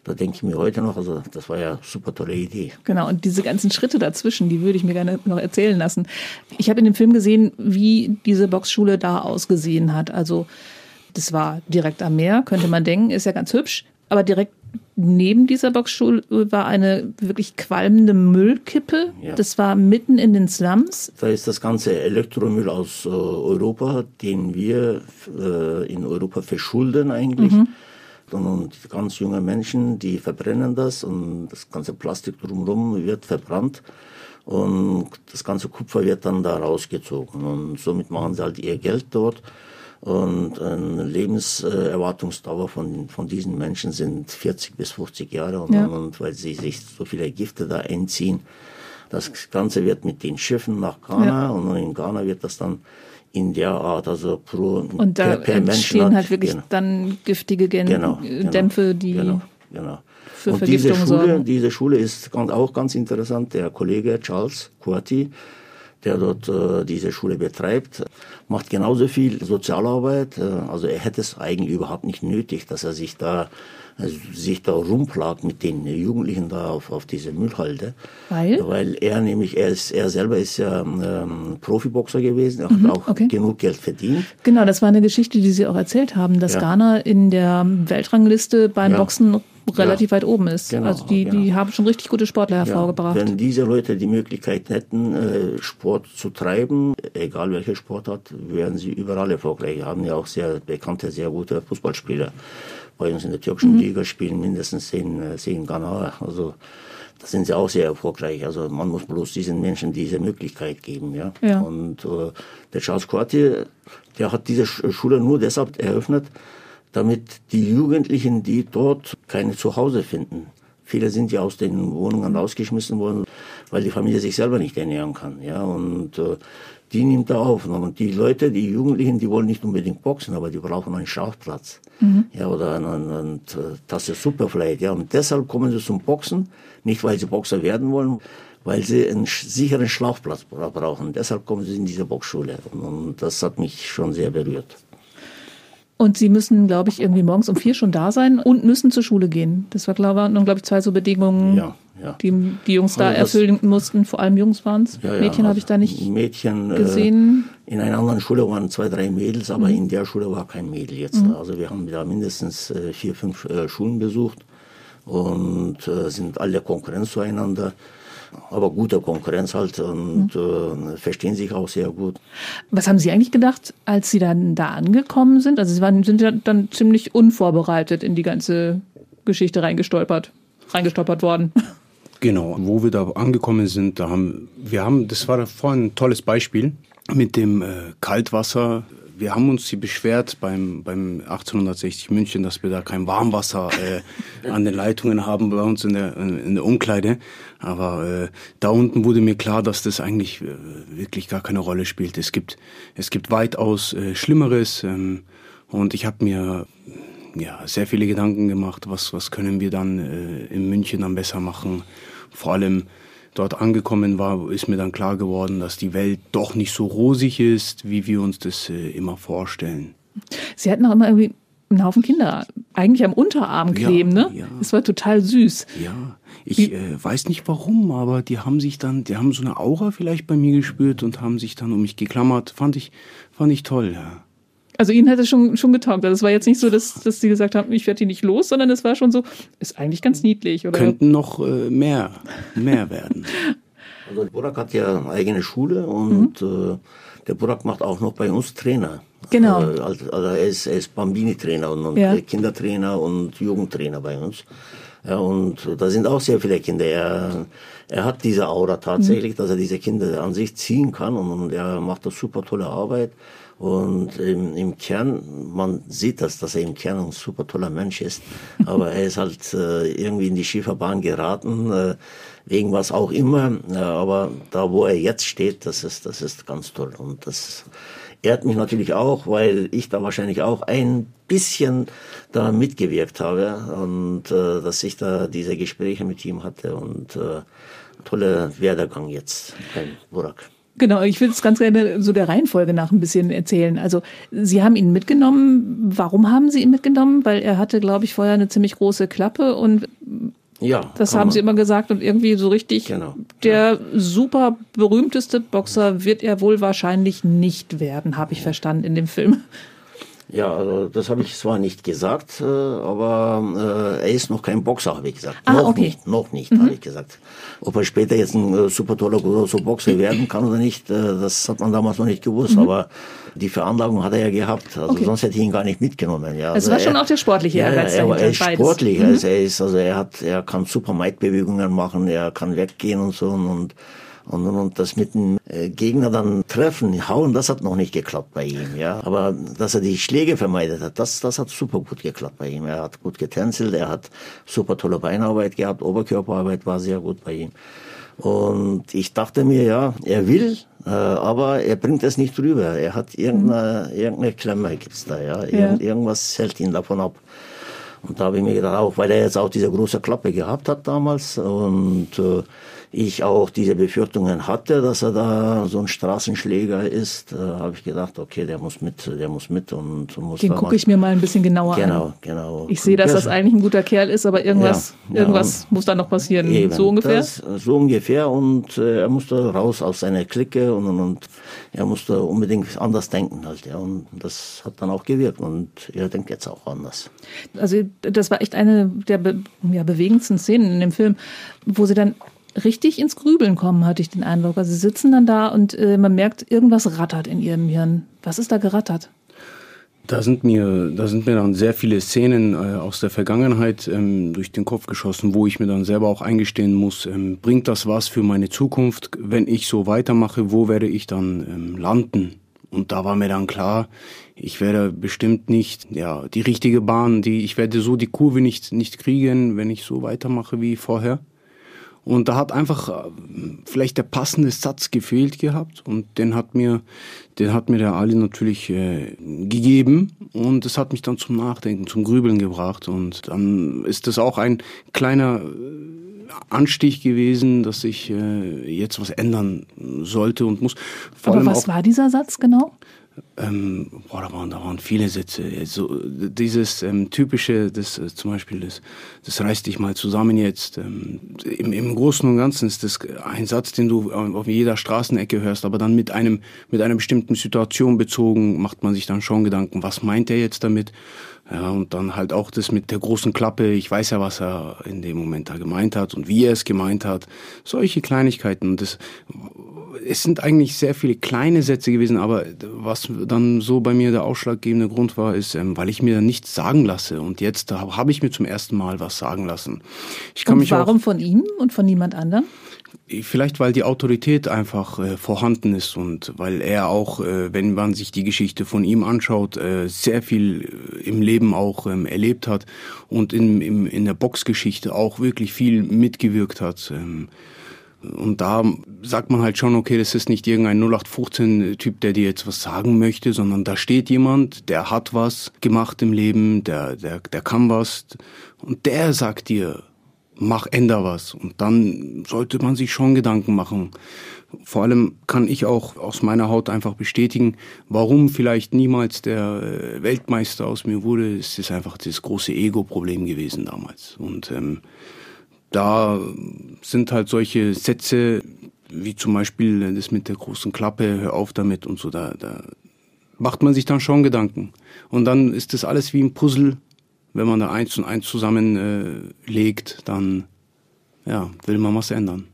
da denke ich mir heute noch, also das war ja super tolle Idee. Genau, und diese ganzen Schritte dazwischen, die würde ich mir gerne noch erzählen lassen. Ich habe in dem Film gesehen, wie diese Boxschule da ausgesehen hat. Also das war direkt am Meer, könnte man denken, ist ja ganz hübsch. Aber direkt neben dieser Boxschule war eine wirklich qualmende Müllkippe. Ja. Das war mitten in den Slums. Da ist das ganze Elektromüll aus äh, Europa, den wir äh, in Europa verschulden eigentlich. Und, und ganz junge Menschen, die verbrennen das und das ganze Plastik drumherum wird verbrannt. Und das ganze Kupfer wird dann da rausgezogen. Und somit machen sie halt ihr Geld dort. Und eine Lebenserwartungsdauer von, von diesen Menschen sind 40 bis 50 Jahre. Und, Ja. und weil sie sich so viele Gifte da einziehen, das Ganze wird mit den Schiffen nach Ghana Ja. und in Ghana wird das dann in der Art, also pro Und da per, per Menschen entstehen halt wirklich genau. dann giftige Gen Genau, genau, Dämpfe, die genau, genau. für und diese Vergiftung Schule, sorgen. diese Schule ist auch ganz interessant. Der Kollege Charles Coati, der dort äh, diese Schule betreibt, macht genauso viel Sozialarbeit. Äh, also er hätte es eigentlich überhaupt nicht nötig, dass er sich da äh, sich da rumplagt mit den Jugendlichen da auf, auf diese Müllhalde. Weil? Weil er nämlich, er, ist, er selber ist ja ähm, Profiboxer gewesen, er hat auch Mhm, okay. genug Geld verdient. Genau, das war eine Geschichte, die Sie auch erzählt haben, dass Ja. Ghana in der Weltrangliste beim Ja. Boxen relativ weit oben ist. Genau, also die, die genau. haben schon richtig gute Sportler Ja, hervorgebracht. wenn diese Leute die Möglichkeit hätten, äh, Sport zu treiben, egal welcher Sportart, wären sie überall erfolgreich. Wir haben ja auch sehr bekannte, sehr gute Fußballspieler. Bei uns in der türkischen Mhm. Liga spielen mindestens zehn, äh, zehn Ghanaer. Also da sind sie auch sehr erfolgreich. Also man muss bloß diesen Menschen diese Möglichkeit geben. Ja. Ja. Und äh, der Charles Quartier, der hat diese Sch- Schule nur deshalb eröffnet, damit die Jugendlichen, die dort keine Zuhause finden. Viele sind ja aus den Wohnungen rausgeschmissen worden, weil die Familie sich selber nicht ernähren kann. Ja, und äh, die nimmt er auf. Und die Leute, die Jugendlichen, die wollen nicht unbedingt boxen, aber die brauchen einen Schachplatz. Ja, oder eine, eine, eine Tasse Suppe vielleicht. Ja, und deshalb kommen sie zum Boxen, nicht weil sie Boxer werden wollen, weil sie einen sicheren Schlafplatz bra- brauchen. Deshalb kommen sie in diese Boxschule. Und das hat mich schon sehr berührt. Und sie müssen, glaube ich, irgendwie morgens um vier schon da sein und müssen zur Schule gehen. Das war, glaube ich, glaube ich, zwei so Bedingungen, Ja, ja. die die Jungs da Also erfüllen mussten. Vor allem Jungs waren es. Ja, Mädchen habe also ich da nicht Mädchen, äh, gesehen. In einer anderen Schule waren zwei, drei Mädels, aber Mhm. in der Schule war kein Mädel jetzt. Also wir haben da mindestens äh, vier, fünf äh, Schulen besucht und äh, sind alle Konkurrenz zueinander. Aber gute Konkurrenz halt und Mhm. äh, verstehen sich auch sehr gut. Was haben Sie eigentlich gedacht, als Sie dann da angekommen sind? Also Sie waren, sind ja dann ziemlich unvorbereitet in die ganze Geschichte reingestolpert, reingestolpert worden. Genau, wo wir da angekommen sind, da haben wir haben, das war vorhin ein tolles Beispiel mit dem äh, Kaltwasser. Wir haben uns hier beschwert beim, beim 1860 München, dass wir da kein Warmwasser äh, an den Leitungen haben bei uns in der, in der Umkleide. Aber äh, da unten wurde mir klar, dass das eigentlich äh, wirklich gar keine Rolle spielt. Es gibt, es gibt weitaus äh, Schlimmeres. Ähm, und ich habe mir ja, sehr viele Gedanken gemacht, was, was können wir dann äh, in München dann besser machen. Vor allem dort angekommen war, ist mir dann klar geworden, dass die Welt doch nicht so rosig ist, wie wir uns das äh, immer vorstellen. Sie hatten auch immer irgendwie einen Haufen Kinder eigentlich am Unterarm Ja, kleben, ne? ja. Das war total süß. Ja, ich äh, weiß nicht warum, aber die haben sich dann, die haben so eine Aura vielleicht bei mir gespürt und haben sich dann um mich geklammert. Fand ich, fand ich toll, ja. Also Ihnen hat es schon, schon getaugt. Also es war jetzt nicht so, dass, dass Sie gesagt haben, ich werde die nicht los, sondern es war schon so, ist eigentlich ganz niedlich. Oder? Könnten noch äh, mehr, mehr werden. Also der Burak hat ja eine eigene Schule und äh, der Burak macht auch noch bei uns Trainer. Genau. Äh, also also er ist, er ist Bambini-Trainer und, und Ja. Kindertrainer und Jugendtrainer bei uns. Ja, und da sind auch sehr viele Kinder. Er, er hat diese Aura tatsächlich, dass er diese Kinder an sich ziehen kann und, und er macht das super tolle Arbeit. Und im, im Kern, man sieht das, dass er im Kern ein super toller Mensch ist. Aber er ist halt äh, irgendwie in die Schieferbahn geraten, äh, wegen was auch immer. Äh, aber da, wo er jetzt steht, das ist, das ist ganz toll. Und das ehrt mich natürlich auch, weil ich da wahrscheinlich auch ein bisschen da mitgewirkt habe und äh, dass ich da diese Gespräche mit ihm hatte und äh, toller Werdegang jetzt beim Burak. Genau, ich würde es ganz gerne so der Reihenfolge nach ein bisschen erzählen. Also Sie haben ihn mitgenommen. Warum haben Sie ihn mitgenommen? Weil er hatte, glaube ich, vorher eine ziemlich große Klappe und ja, das haben Sie immer gesagt und irgendwie so richtig. Genau. Der super berühmteste Boxer wird er wohl wahrscheinlich nicht werden, habe ich verstanden in dem Film. Ja, also das habe ich zwar nicht gesagt, äh, aber äh, er ist noch kein Boxer, habe ich gesagt. Ah, noch okay. nicht, noch nicht, habe ich gesagt. Ob er später jetzt ein äh, super toller großer Boxer werden kann oder nicht, äh, das hat man damals noch nicht gewusst. Aber die Veranlagung hat er ja gehabt. Also Okay. sonst hätte ich ihn gar nicht mitgenommen. Ja, Es also war schon er, auch der sportliche ja, ja, Ehrgeiz er, war- er ist beides. sportlich. Mhm. Also er ist, also er hat, er kann super Maidbewegungen machen, er kann weggehen und so und und, und, und das mit dem äh, Gegner dann treffen, hauen, das hat noch nicht geklappt bei ihm, ja. Aber dass er die Schläge vermeidet hat, das, das hat super gut geklappt bei ihm. Er hat gut getänzelt, er hat super tolle Beinarbeit gehabt, Oberkörperarbeit war sehr gut bei ihm. Und ich dachte mir, ja, er will, äh, aber er bringt es nicht rüber. Er hat irgendeine, irgendeine Klemme gibt's da, ja. Irgend, Irgendwas hält ihn davon ab. Und da habe ich mir gedacht, auch weil er jetzt auch diese große Klappe gehabt hat damals und äh, ich auch diese Befürchtungen hatte, dass er da so ein Straßenschläger ist, äh, habe ich gedacht, okay, der muss mit, der muss mit und muss Den gucke ich mir mal ein bisschen genauer Genau, an. genau. Ich sehe, dass das eigentlich ein guter Kerl ist, aber irgendwas, Ja, ja, irgendwas muss da noch passieren. Eben, so ungefähr. Das, so ungefähr und äh, er musste raus aus seiner Clique und, und, und er musste unbedingt anders denken halt, ja. Und das hat dann auch gewirkt und er denkt jetzt auch anders. Also das war echt eine der be ja, bewegendsten Szenen in dem Film, wo sie dann richtig ins Grübeln kommen, hatte ich den Eindruck. Also sie sitzen dann da und äh, man merkt, irgendwas rattert in ihrem Hirn. Was ist da gerattert? Da sind mir, da sind mir dann sehr viele Szenen äh, aus der Vergangenheit ähm, durch den Kopf geschossen, wo ich mir dann selber auch eingestehen muss, ähm, bringt das was für meine Zukunft? Wenn ich so weitermache, wo werde ich dann ähm, landen? Und da war mir dann klar, ich werde bestimmt nicht, ja, die richtige Bahn, die, ich werde so die Kurve nicht, nicht kriegen, wenn ich so weitermache wie vorher. Und da hat einfach äh, vielleicht der passende Satz gefehlt gehabt und den hat mir, den hat mir der Ali natürlich äh, gegeben und es hat mich dann zum Nachdenken, zum Grübeln gebracht und dann ist das auch ein kleiner äh, Anstich gewesen, dass ich äh, jetzt was ändern sollte und muss. Vor Aber was war dieser Satz genau? Ähm, boah, da waren, da waren viele Sätze. So, dieses ähm, typische, das äh, zum Beispiel, das, das reiß dich mal zusammen jetzt. Ähm, im, Im Großen und Ganzen ist das ein Satz, den du auf jeder Straßenecke hörst, aber dann mit einem mit einer bestimmten Situation bezogen macht man sich dann schon Gedanken, was meint er jetzt damit? Ja, und dann halt auch das mit der großen Klappe. Ich weiß ja, was er in dem Moment da gemeint hat und wie er es gemeint hat. Solche Kleinigkeiten. Und das, es sind eigentlich sehr viele kleine Sätze gewesen, aber was dann so bei mir der ausschlaggebende Grund war, ist, ähm, weil ich mir nichts sagen lasse. Und jetzt habe ich mir zum ersten Mal was sagen lassen. Ich kann Und mich auch warum von ihm und von niemand anderem? Vielleicht, weil die Autorität einfach äh, vorhanden ist und weil er auch, äh, wenn man sich die Geschichte von ihm anschaut, äh, sehr viel äh, im Leben auch ähm, erlebt hat und in, im, in der Boxgeschichte auch wirklich viel mitgewirkt hat. Ähm, und da sagt man halt schon, okay, das ist nicht irgendein 0815-Typ, der dir jetzt was sagen möchte, sondern da steht jemand, der hat was gemacht im Leben, der, der, der kann was und der sagt dir, mach, änder was. Und dann sollte man sich schon Gedanken machen. Vor allem kann ich auch aus meiner Haut einfach bestätigen, warum vielleicht niemals der äh, Weltmeister aus mir wurde. Es ist einfach das große Ego-Problem gewesen damals. Und ähm, da sind halt solche Sätze, wie zum Beispiel das mit der großen Klappe, hör auf damit und so, da, da macht man sich dann schon Gedanken. Und dann ist das alles wie ein Puzzle. Wenn man da eins und eins zusammen äh, dann ja, will man was ändern.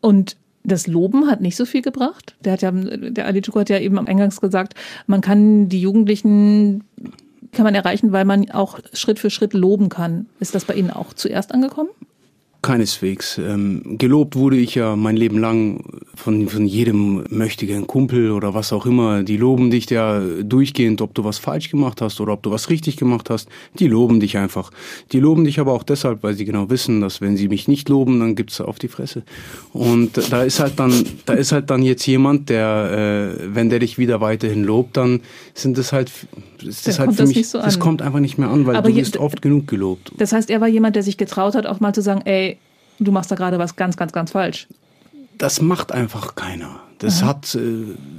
Und das Loben hat nicht so viel gebracht. Der hat ja, der Ali Chuko hat ja eben am Eingangs gesagt, man kann die Jugendlichen kann man erreichen, weil man auch Schritt für Schritt loben kann. Ist das bei Ihnen auch zuerst angekommen? Keineswegs. Ähm, gelobt wurde ich ja mein Leben lang von, von jedem möchtigen Kumpel oder was auch immer. Die loben dich ja durchgehend, ob du was falsch gemacht hast oder ob du was richtig gemacht hast. Die loben dich einfach. Die loben dich aber auch deshalb, weil sie genau wissen, dass wenn sie mich nicht loben, dann gibt's auf die Fresse. Und da ist halt dann, da ist halt dann jetzt jemand, der, äh, wenn der dich wieder weiterhin lobt, dann sind es halt, ist das halt für das mich, so das kommt einfach nicht mehr an, weil Aber du bist oft genug gelobt. Das heißt, er war jemand, der sich getraut hat, auch mal zu sagen, ey, du machst da gerade was ganz, ganz, ganz falsch. das macht einfach keiner. Das hat äh,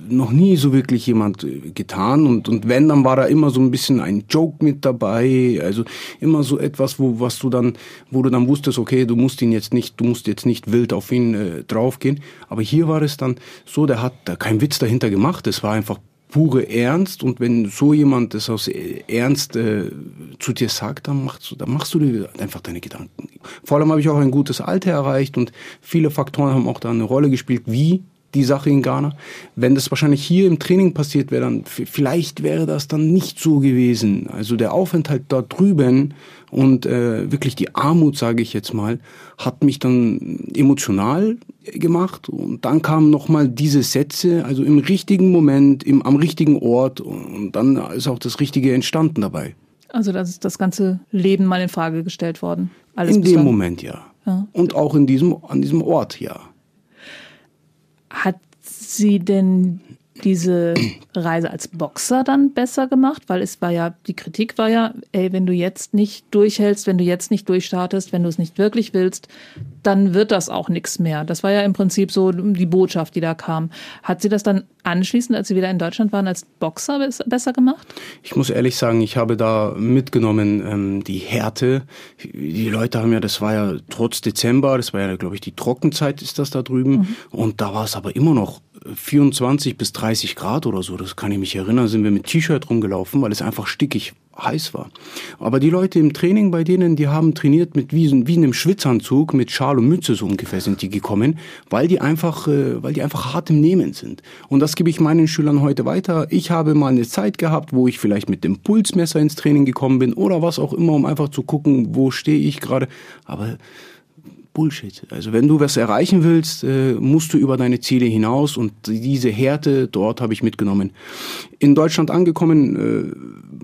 noch nie so wirklich jemand äh, getan und und wenn dann war da immer so ein bisschen ein Joke mit dabei, also immer so etwas, wo was du dann, wo du dann wusstest, okay, du musst ihn jetzt nicht, du musst jetzt nicht wild auf ihn äh, draufgehen. Aber hier war es dann so, der hat da keinen Witz dahinter gemacht. Es war einfach pure Ernst und wenn so jemand das aus Ernst äh, zu dir sagt, dann machst du, dann machst du dir einfach deine Gedanken. Vor allem habe ich auch ein gutes Alter erreicht und viele Faktoren haben auch da eine Rolle gespielt, wie die Sache in Ghana. Wenn das wahrscheinlich hier im Training passiert wäre, dann vielleicht wäre das dann nicht so gewesen. Also der Aufenthalt dort drüben und äh, wirklich die Armut, sage ich jetzt mal, hat mich dann emotional gemacht und dann kamen noch mal diese Sätze, also im richtigen Moment, im, am richtigen Ort und dann ist auch das Richtige entstanden dabei. Also das ist das ganze Leben mal in Frage gestellt worden. Alles in dem dann. Moment ja. Ja. Und auch in diesem, an diesem Ort ja. Hat sie denn diese Reise als Boxer dann besser gemacht? Weil es war ja, die Kritik war ja, ey, wenn du jetzt nicht durchhältst, wenn du jetzt nicht durchstartest, wenn du es nicht wirklich willst, dann wird das auch nichts mehr. Das war ja im Prinzip so die Botschaft, die da kam. Hat sie das dann anschließend, als sie wieder in Deutschland waren, als Boxer bes- besser gemacht? Ich muss ehrlich sagen, ich habe da mitgenommen ähm, die Härte. Die Leute haben ja, das war ja trotz Dezember, das war ja, glaube ich, die Trockenzeit ist das da drüben. Und da war es aber immer noch 24 bis 30 Grad oder so. Das kann ich mich erinnern, sind wir mit T-Shirt rumgelaufen, weil es einfach stickig heiß war. Aber die Leute im Training bei denen, die haben trainiert mit wie, wie in einem Schwitzanzug, mit Schal und Mütze so ungefähr sind die gekommen, weil die einfach, äh, weil die einfach hart im Nehmen sind. Und das gebe ich meinen Schülern heute weiter. Ich habe mal eine Zeit gehabt, wo ich vielleicht mit dem Pulsmesser ins Training gekommen bin oder was auch immer, um einfach zu gucken, wo stehe ich gerade. Aber Bullshit. Also wenn du was erreichen willst, äh, musst du über deine Ziele hinaus und diese Härte dort habe ich mitgenommen. In Deutschland angekommen äh,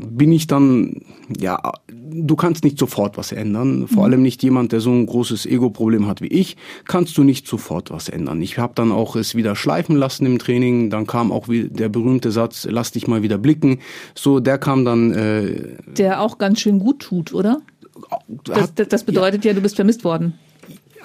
bin ich dann, ja, du kannst nicht sofort was ändern. Vor allem nicht jemand, der so ein großes Ego-Problem hat wie ich, kannst du nicht sofort was ändern. Ich habe dann auch es wieder schleifen lassen im Training. Dann kam auch der berühmte Satz, lass dich mal wieder blicken. So, der kam dann. Äh, Der auch ganz schön gut tut, oder? Das, das bedeutet ja, du bist vermisst worden.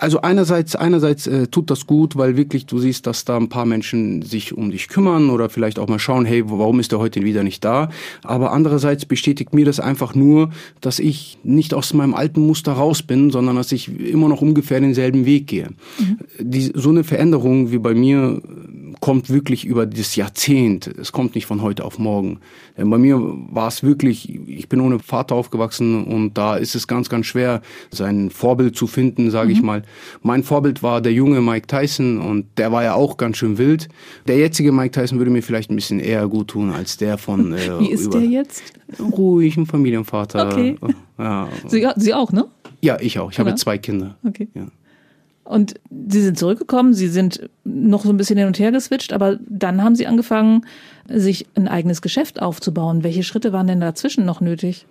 Also einerseits, einerseits äh, tut das gut, weil wirklich du siehst, dass da ein paar Menschen sich um dich kümmern oder vielleicht auch mal schauen, hey, warum ist er heute wieder nicht da? Aber andererseits bestätigt mir das einfach nur, dass ich nicht aus meinem alten Muster raus bin, sondern dass ich immer noch ungefähr denselben Weg gehe. Die, so eine Veränderung wie bei mir kommt wirklich über das Jahrzehnt. Es kommt nicht von heute auf morgen. Bei mir war es wirklich, ich bin ohne Vater aufgewachsen und da ist es ganz, ganz schwer, sein Vorbild zu finden, sage ich mal. Mein Vorbild war der junge Mike Tyson und der war ja auch ganz schön wild. Der jetzige Mike Tyson würde mir vielleicht ein bisschen eher gut tun als der von äh, Wie ist der jetzt? ruhig, ein Familienvater. Okay. Ja, Sie, Sie auch, ne? ja ich auch. Ich habe Ja. zwei Kinder. Okay. Ja. Und Sie sind zurückgekommen, Sie sind noch so ein bisschen hin und her geswitcht, aber dann haben Sie angefangen, sich ein eigenes Geschäft aufzubauen. Welche Schritte waren denn dazwischen noch nötig?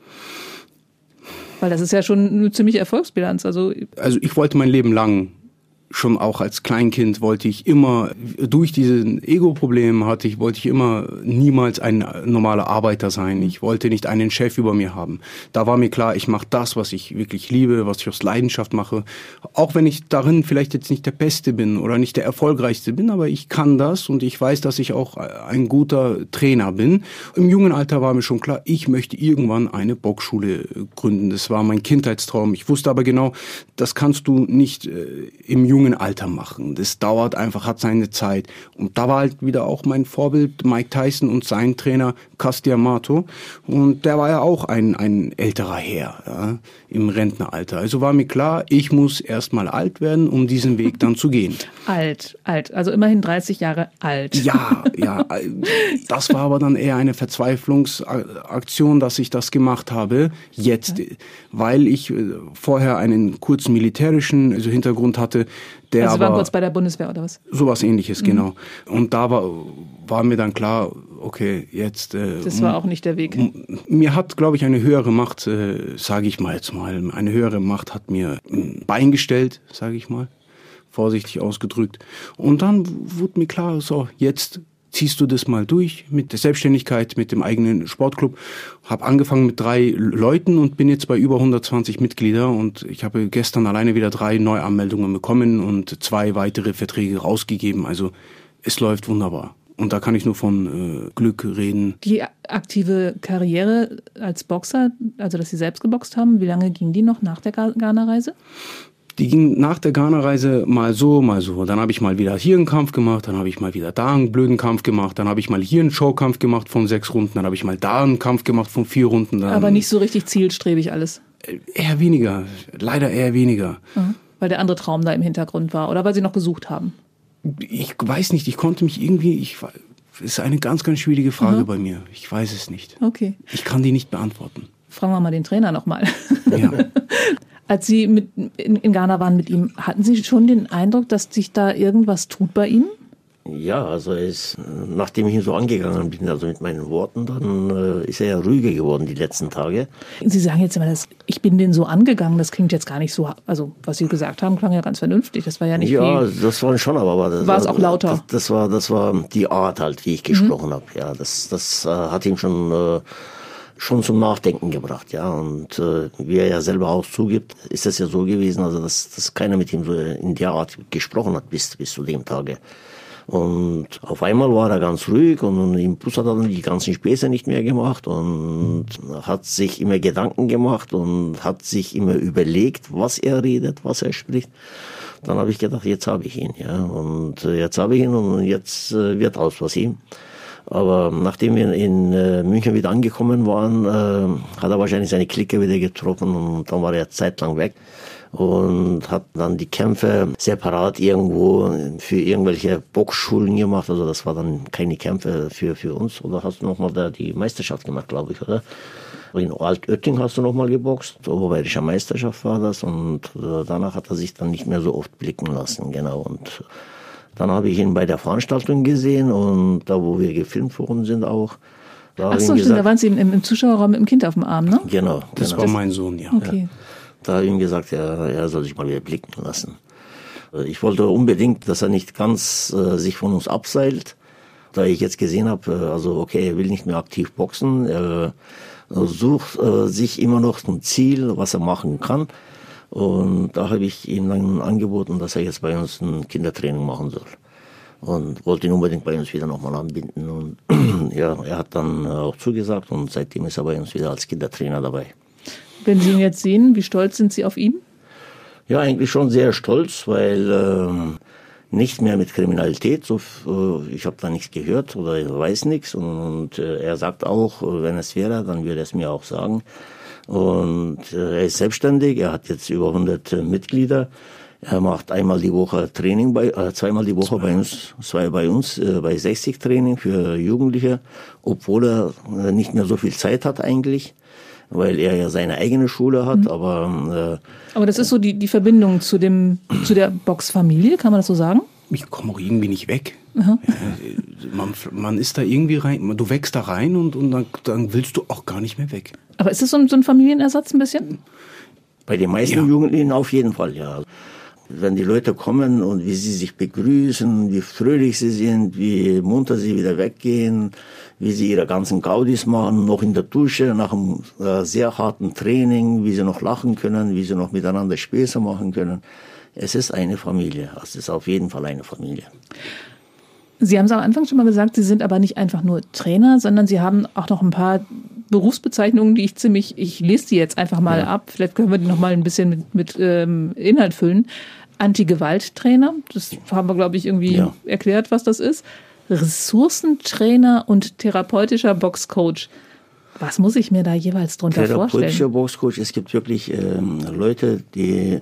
Weil das ist ja schon eine ziemliche Erfolgsbilanz. Also also ich wollte mein Leben lang schon auch als Kleinkind wollte ich immer durch diesen Ego-Problem hatte ich wollte ich immer niemals ein normaler Arbeiter sein. Ich wollte nicht einen Chef über mir haben. Da war mir klar, ich mache das, was ich wirklich liebe, was ich aus Leidenschaft mache. Auch wenn ich darin vielleicht jetzt nicht der Beste bin oder nicht der erfolgreichste bin, aber ich kann das und ich weiß, dass ich auch ein guter Trainer bin. Im jungen Alter war mir schon klar, ich möchte irgendwann eine Boxschule gründen. Das war mein Kindheitstraum. Ich wusste aber genau, das kannst du nicht äh, im jungen jungen Alter machen. Das dauert einfach, hat seine Zeit. Und da war halt wieder auch mein Vorbild Mike Tyson und sein Trainer Castiamato. Und der war ja auch ein, ein älterer Herr ja, im Rentneralter. Also war mir klar, ich muss erstmal alt werden, um diesen Weg dann zu gehen. Alt, alt. Also immerhin 30 Jahre alt. Ja, ja. Das war aber dann eher eine Verzweiflungsaktion, dass ich das gemacht habe. Jetzt, weil ich äh, vorher einen kurzen militärischen also Hintergrund hatte. Der also Sie waren aber, kurz bei der Bundeswehr oder was? Sowas ähnliches, genau. Und da war, war mir dann klar, okay, jetzt. Äh, Das war auch nicht der Weg. Mir hat, glaube ich, eine höhere Macht, äh, sage ich mal jetzt mal, eine höhere Macht hat mir ein Bein gestellt, sage ich mal, vorsichtig ausgedrückt. Und dann wurde mir klar, so, jetzt ziehst du das mal durch mit der Selbstständigkeit, mit dem eigenen Sportclub. Habe angefangen mit drei Leuten und bin jetzt bei über 120 Mitglieder und ich habe gestern alleine wieder drei Neuanmeldungen bekommen und zwei weitere Verträge rausgegeben. Also es läuft wunderbar. Und da kann ich nur von äh, Glück reden. Die aktive Karriere als Boxer, also dass Sie selbst geboxt haben, wie lange ging die noch nach der Ghana-Reise? Die ging nach der Ghana-Reise mal so, mal so. Dann habe ich mal wieder hier einen Kampf gemacht, dann habe ich mal wieder da einen blöden Kampf gemacht, dann habe ich mal hier einen Showkampf gemacht von sechs Runden, dann habe ich mal da einen Kampf gemacht von vier Runden. Aber nicht so richtig zielstrebig alles. Eher weniger, leider eher weniger. Mhm. Weil der andere Traum da im Hintergrund war oder weil Sie noch gesucht haben. Ich weiß nicht, ich konnte mich irgendwie, ich ist eine ganz, ganz schwierige Frage Mhm. bei mir. Ich weiß es nicht. Okay. Ich kann die nicht beantworten. Fragen wir mal den Trainer nochmal. Ja. Als Sie mit, in, in Ghana waren mit ihm, hatten Sie schon den Eindruck, dass sich da irgendwas tut bei ihm? Ja, also ist, nachdem ich ihn so angegangen bin, also mit meinen Worten, dann äh, ist er ja ruhiger geworden die letzten Tage. Sie sagen jetzt immer, das, ich bin den so angegangen, das klingt jetzt gar nicht so, also was Sie gesagt haben, klang ja ganz vernünftig. Das war ja nicht ja, wie, das war schon, aber aber das War es auch lauter? Das, das war, das war die Art halt, wie ich gesprochen habe. Ja, das, das äh, hat ihm schon äh, schon zum Nachdenken gebracht, ja. Und äh, wie er ja selber auch zugibt, ist das ja so gewesen, also dass, dass keiner mit ihm so in der Art gesprochen hat bis bis zu dem Tage. Und auf einmal war er ganz ruhig und im Bus hat er dann die ganzen Späße nicht mehr gemacht und hat sich immer Gedanken gemacht und hat sich immer überlegt, was er redet, was er spricht. Dann habe ich gedacht, jetzt habe ich ihn, ja. Und äh, jetzt habe ich ihn und jetzt äh, wird aus was ihm. Aber nachdem wir in äh, München wieder angekommen waren, äh, hat er wahrscheinlich seine Clique wieder getroffen und dann war er zeitlang weg und hat dann die Kämpfe separat irgendwo für irgendwelche Boxschulen gemacht. Also das war dann keine Kämpfe für, für uns. Oder hast du nochmal da die Meisterschaft gemacht, glaube ich, oder? In Altötting hast du nochmal geboxt, Oberbayerischer Meisterschaft war das und äh, danach hat er sich dann nicht mehr so oft blicken lassen, genau. Und dann habe ich ihn bei der Veranstaltung gesehen und da, wo wir gefilmt worden sind auch. Da Ach so, stimmt, da gesagt, waren Sie im, im Zuschauerraum mit dem Kind auf dem Arm, ne? genau, Das genau. war mein Sohn, ja. Okay. Da habe ich ihm gesagt, ja, er soll sich mal wieder blicken lassen. Äh, Ich wollte unbedingt, dass er nicht ganz äh, sich von uns abseilt. Da ich jetzt gesehen habe, äh, also okay, er will nicht mehr aktiv boxen, er äh, sucht äh, sich immer noch ein Ziel, was er machen kann. Und da habe ich ihm dann angeboten, dass er jetzt bei uns ein Kindertraining machen soll. Und wollte ihn unbedingt bei uns wieder nochmal anbinden. Und ja, er hat dann äh, auch zugesagt und seitdem ist er bei uns wieder als Kindertrainer dabei. Wenn Sie ihn jetzt sehen, wie stolz sind Sie auf ihn? Ja, eigentlich schon sehr stolz, weil ähm, nicht mehr mit Kriminalität. So, äh, ich habe da nichts gehört oder ich weiß nichts. Und, und äh, er sagt auch, äh, wenn es wäre, dann würde er es mir auch sagen. Und äh, er ist selbstständig. Er hat jetzt über 100 äh, Mitglieder. Er macht einmal die Woche Training bei, äh, zweimal die Woche bei uns, zwei bei uns, äh, bei 60 Training für Jugendliche, obwohl er äh, nicht mehr so viel Zeit hat eigentlich, weil er ja seine eigene Schule hat, aber äh, Aber das ist so die, die Verbindung zu, dem, zu der Boxfamilie, kann man das so sagen? Ich komme auch irgendwie nicht weg. Ja, man, man ist da irgendwie rein, du wächst da rein und, und dann, dann willst du auch gar nicht mehr weg. Aber ist das so ein, so ein Familienersatz ein bisschen? Bei den meisten Ja. Jugendlichen auf jeden Fall, ja. Wenn die Leute kommen und wie sie sich begrüßen, wie fröhlich sie sind, wie munter sie wieder weggehen, wie sie ihre ganzen Gaudis machen, noch in der Dusche, nach einem äh, sehr harten Training, wie sie noch lachen können, wie sie noch miteinander Späße machen können. Es ist eine Familie. Es ist auf jeden Fall eine Familie. Sie haben es am Anfang schon mal gesagt, Sie sind aber nicht einfach nur Trainer, sondern Sie haben auch noch ein paar Berufsbezeichnungen, die ich ziemlich, ich lese die jetzt einfach mal ab, vielleicht können wir die noch mal ein bisschen mit, mit ähm, Inhalt füllen. Anti-Gewalt-Trainer. Das haben wir, glaube ich, irgendwie Ja. erklärt, was das ist. Ressourcentrainer und therapeutischer Boxcoach. Was muss ich mir da jeweils drunter Therapeutischer vorstellen? Boxcoach, es gibt wirklich ähm, Leute, die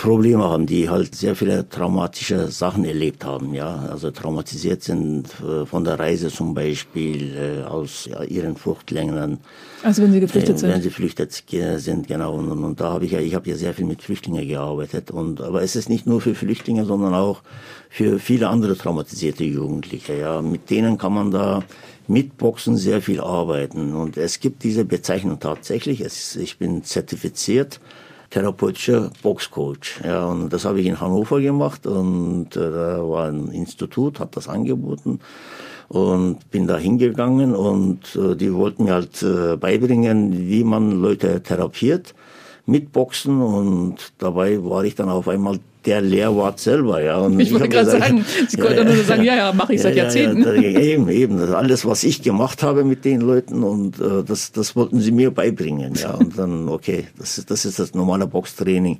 Probleme haben, die halt sehr viele traumatische Sachen erlebt haben, ja, also traumatisiert sind äh, von der Reise zum Beispiel, äh, aus ja, ihren Fluchtländern. Also wenn sie geflüchtet Äh, sind. Wenn sie flüchtet ge- sind, genau. Und, und, und da habe ich ja, ich habe ja sehr viel mit Flüchtlingen gearbeitet. Und aber es ist nicht nur für Flüchtlinge, sondern auch für viele andere traumatisierte Jugendliche. Ja, mit denen kann man da mit Boxen sehr viel arbeiten. Und es gibt diese Bezeichnung tatsächlich. Es, ich bin zertifiziert therapeutischer Boxcoach. Ja, und das habe ich in Hannover gemacht und äh, da war ein Institut, hat das angeboten und bin da hingegangen und äh, die wollten mir halt äh, beibringen, wie man Leute therapiert mit Boxen und dabei war ich dann auf einmal der Lehrwart selber, ja. Und Ich wollte gerade sagen, Sie konnten nur sagen, ja, ja, mache ich seit Jahrzehnten. Ja, ja, eben, eben. Alles, was ich gemacht habe mit den Leuten und äh, das, das wollten sie mir beibringen, ja. Und dann, okay, das ist das, ist das normale Boxtraining.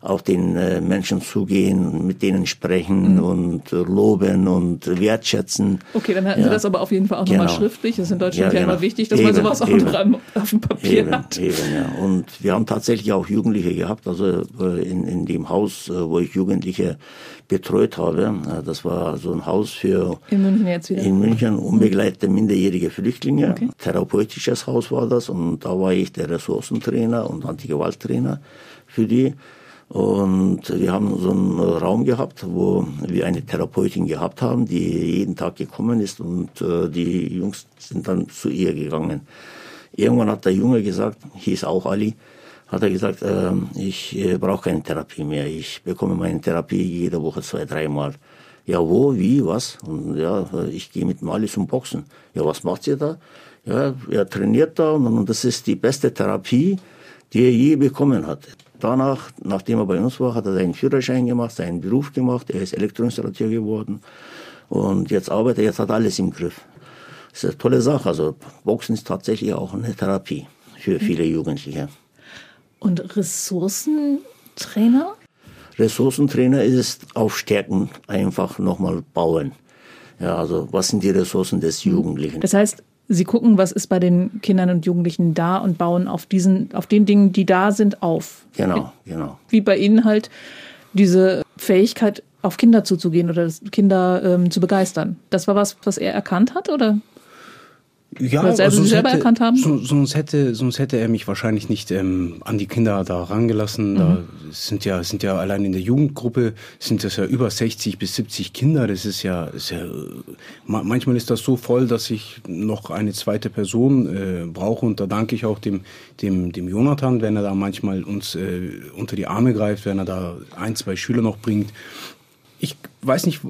Auf den äh, Menschen zugehen, mit denen sprechen Mhm. und loben und wertschätzen. Okay, dann hatten Sie Ja. das aber auf jeden Fall auch nochmal Genau. schriftlich. Das ist in Deutschland ja, Ja, immer genau. wichtig, dass man Eben, sowas auch eben. noch am- auf dem Papier Eben, hat. eben, ja. Und wir haben tatsächlich auch Jugendliche gehabt, also äh, in, in dem Haus, äh, wo ich Jugendliche betreut habe. Das war so ein Haus für In München jetzt wieder. in München unbegleitete minderjährige Flüchtlinge. Therapeutisches Haus war das und da war ich der Ressourcentrainer und Antigewalttrainer für die. Und wir haben so einen Raum gehabt, wo wir eine Therapeutin gehabt haben, die jeden Tag gekommen ist und äh, die Jungs sind dann zu ihr gegangen. Irgendwann hat der Junge gesagt, hieß auch Ali, hat er gesagt, äh, ich äh, brauche keine Therapie mehr. Ich bekomme meine Therapie jede Woche zwei, dreimal. Ja, wo, wie, was? Und ja, ich gehe mit Mali zum Boxen. Ja, was macht ihr da? Ja, er trainiert da und das ist die beste Therapie, die er je bekommen hat. Danach, nachdem er bei uns war, hat er seinen Führerschein gemacht, seinen Beruf gemacht, er ist Elektroinstallateur geworden und jetzt arbeitet er, jetzt hat er alles im Griff. Das ist eine tolle Sache. Also Boxen ist tatsächlich auch eine Therapie für viele Jugendliche. Und Ressourcentrainer? Ressourcentrainer ist auf Stärken einfach nochmal bauen. Ja, also was sind die Ressourcen des Jugendlichen? Das heißt, Sie gucken, was ist bei den Kindern und Jugendlichen da und bauen auf diesen, auf den Dingen, die da sind, auf. Genau, genau. Wie bei Ihnen halt diese Fähigkeit, auf Kinder zuzugehen oder Kinder ähm, zu begeistern. Das war was, was er erkannt hat, oder? Ja, Oder selber- Sie sonst selber hätte, erkannt haben? so- Sonst hätte, sonst hätte er mich wahrscheinlich nicht ähm, an die Kinder da rangelassen. Da Mhm. sind ja, sind ja allein in der Jugendgruppe sind das ja über 60 bis 70 Kinder. Das ist ja, ist ja ma- manchmal ist das so voll, dass ich noch eine zweite Person äh, brauche. Und da danke ich auch dem, dem, dem Jonathan, wenn er da manchmal uns äh, unter die Arme greift, wenn er da ein, zwei Schüler noch bringt. Ich weiß nicht,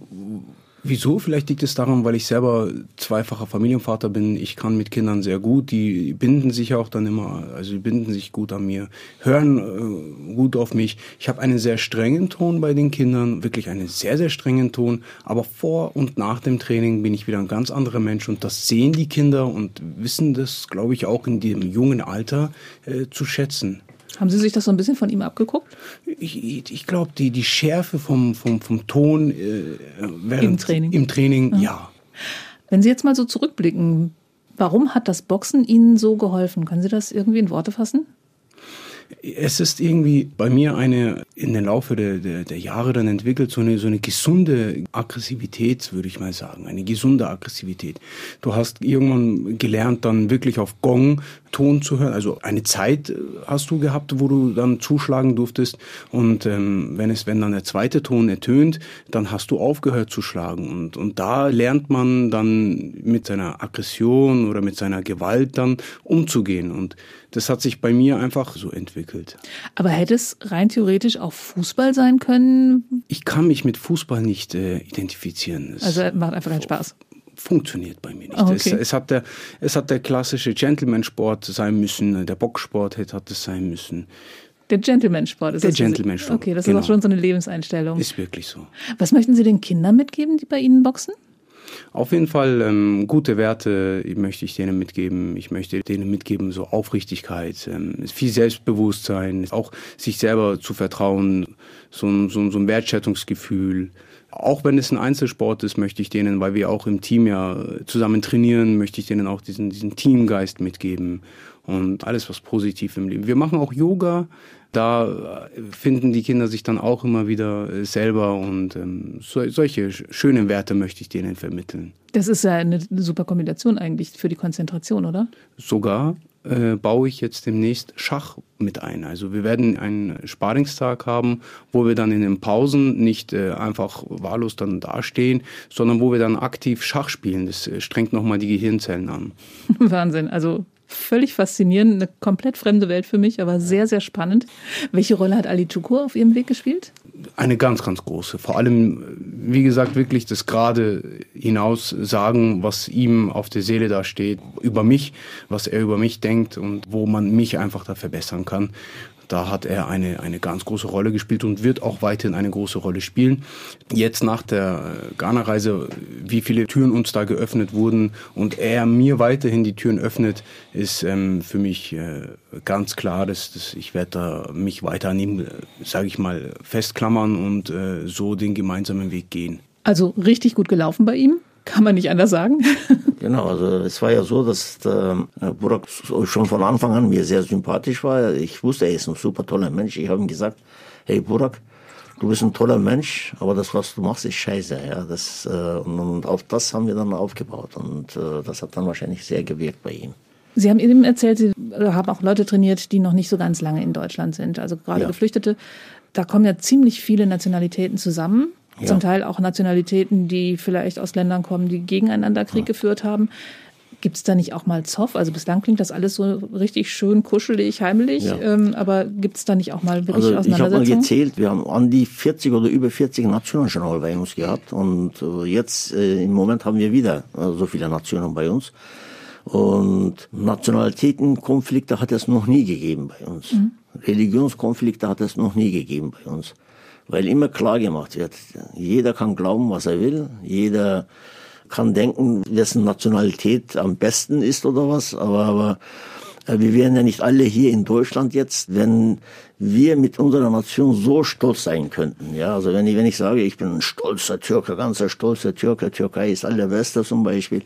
Wieso? Vielleicht liegt es daran, weil ich selber zweifacher Familienvater bin. Ich kann mit Kindern sehr gut. Die binden sich auch dann immer, also die binden sich gut an mir, hören äh, gut auf mich. Ich habe einen sehr strengen Ton bei den Kindern, wirklich einen sehr, sehr strengen Ton. Aber vor und nach dem Training bin ich wieder ein ganz anderer Mensch und das sehen die Kinder und wissen das, glaube ich, auch in dem jungen Alter äh, zu schätzen. Haben Sie sich das so ein bisschen von ihm abgeguckt? Ich, ich, glaube, die, die Schärfe vom, vom, vom Ton äh, während, Im Training. Im Training, ja. Wenn Sie jetzt mal so zurückblicken, warum hat das Boxen Ihnen so geholfen? Können Sie das irgendwie in Worte fassen? Es ist irgendwie bei mir eine in den Laufe der, der, der Jahre dann entwickelt, so eine, so eine gesunde Aggressivität, würde ich mal sagen. Eine gesunde Aggressivität. Du hast irgendwann gelernt, dann wirklich auf Gong Ton zu hören. Also eine Zeit äh, hast du gehabt, wo du dann zuschlagen durftest. Und ähm, wenn es, wenn dann der zweite Ton ertönt, dann hast du aufgehört zu schlagen. Und, und da lernt man dann mit seiner Aggression oder mit seiner Gewalt dann umzugehen. Und das hat sich bei mir einfach so entwickelt. Aber hätte es rein theoretisch auch Fußball sein können? Ich kann mich mit Fußball nicht äh, identifizieren. Es Also macht einfach keinen Spaß. funktioniert bei mir nicht. Es, okay. es, hat der, es hat der klassische Gentleman-Sport sein müssen, der Boxsport hätte, hat es sein müssen. Der Gentleman-Sport ist Der? Gentleman-Sport, Okay, das genau. ist auch schon so eine Lebenseinstellung. Ist wirklich so. Was möchten Sie den Kindern mitgeben, die bei Ihnen boxen? Auf jeden Fall ähm, gute Werte möchte ich denen mitgeben. Ich möchte denen mitgeben, so Aufrichtigkeit, ähm, viel Selbstbewusstsein, auch sich selber zu vertrauen, so, so, so ein Wertschätzungsgefühl. Auch wenn es ein Einzelsport ist, möchte ich denen, weil wir auch im Team ja zusammen trainieren, möchte ich denen auch diesen, diesen Teamgeist mitgeben und alles, was positiv im Leben. Wir machen auch Yoga. Da finden die Kinder sich dann auch immer wieder äh, selber und ähm, so, solche schönen Werte möchte ich denen vermitteln. Das ist ja eine super Kombination eigentlich für die Konzentration, oder? Sogar äh, baue ich jetzt demnächst Schach mit ein. Also wir werden einen Sparingstag haben, wo wir dann in den Pausen nicht äh, einfach wahllos dann dastehen, sondern wo wir dann aktiv Schach spielen. Das äh, strengt nochmal die Gehirnzellen an. Wahnsinn. Also völlig faszinierend, eine komplett fremde Welt für mich, aber sehr, sehr spannend. Welche Rolle hat Ali Chukur auf Ihrem Weg gespielt? Eine ganz, ganz große. Vor allem, wie gesagt, wirklich das gerade hinaus sagen, was ihm auf der Seele da steht, über mich, was er über mich denkt und wo man mich einfach da verbessern kann. Da hat er eine, eine ganz große Rolle gespielt und wird auch weiterhin eine große Rolle spielen. Jetzt nach der Ghana-Reise, wie viele Türen uns da geöffnet wurden und er mir weiterhin die Türen öffnet, ist ähm, für mich äh, ganz klar, dass, dass ich werde da mich weiter an ihm, sage ich mal, festklammern und äh, so den gemeinsamen Weg gehen. Also richtig gut gelaufen bei ihm? Kann man nicht anders sagen. genau, also es war ja so, dass der äh, Burak schon von Anfang an mir sehr sympathisch war. Ich wusste, er ist ein super toller Mensch. Ich habe ihm gesagt, hey Burak, du bist ein toller Mensch, aber das, was du machst, ist scheiße. Ja, das, äh, und auf das haben wir dann aufgebaut und äh, das hat dann wahrscheinlich sehr gewirkt bei ihm. Sie haben eben erzählt, Sie haben auch Leute trainiert, die noch nicht so ganz lange in Deutschland sind, also gerade ja. Geflüchtete. Da kommen ja ziemlich viele Nationalitäten zusammen. Ja. Zum Teil auch Nationalitäten, die vielleicht aus Ländern kommen, die gegeneinander Krieg ja. geführt haben. Gibt es da nicht auch mal Zoff? Also bislang klingt das alles so richtig schön kuschelig, heimlich. Ja. Ähm, aber gibt es da nicht auch mal wirklich also Auseinandersetzungen? Ich habe mal gezählt, wir haben an die 40 oder über 40 Nationen schon mal bei uns gehabt. Und äh, jetzt äh, im Moment haben wir wieder äh, so viele Nationen bei uns. Und Nationalitätenkonflikte hat es noch nie gegeben bei uns. Mhm. Religionskonflikte hat es noch nie gegeben bei uns weil immer klar gemacht wird, jeder kann glauben, was er will, jeder kann denken, wessen Nationalität am besten ist oder was, aber, aber äh, wir wären ja nicht alle hier in Deutschland jetzt, wenn wir mit unserer Nation so stolz sein könnten. Ja, also wenn ich, wenn ich sage, ich bin ein stolzer Türke, ganzer stolzer Türke, Türkei ist allerbeste zum Beispiel,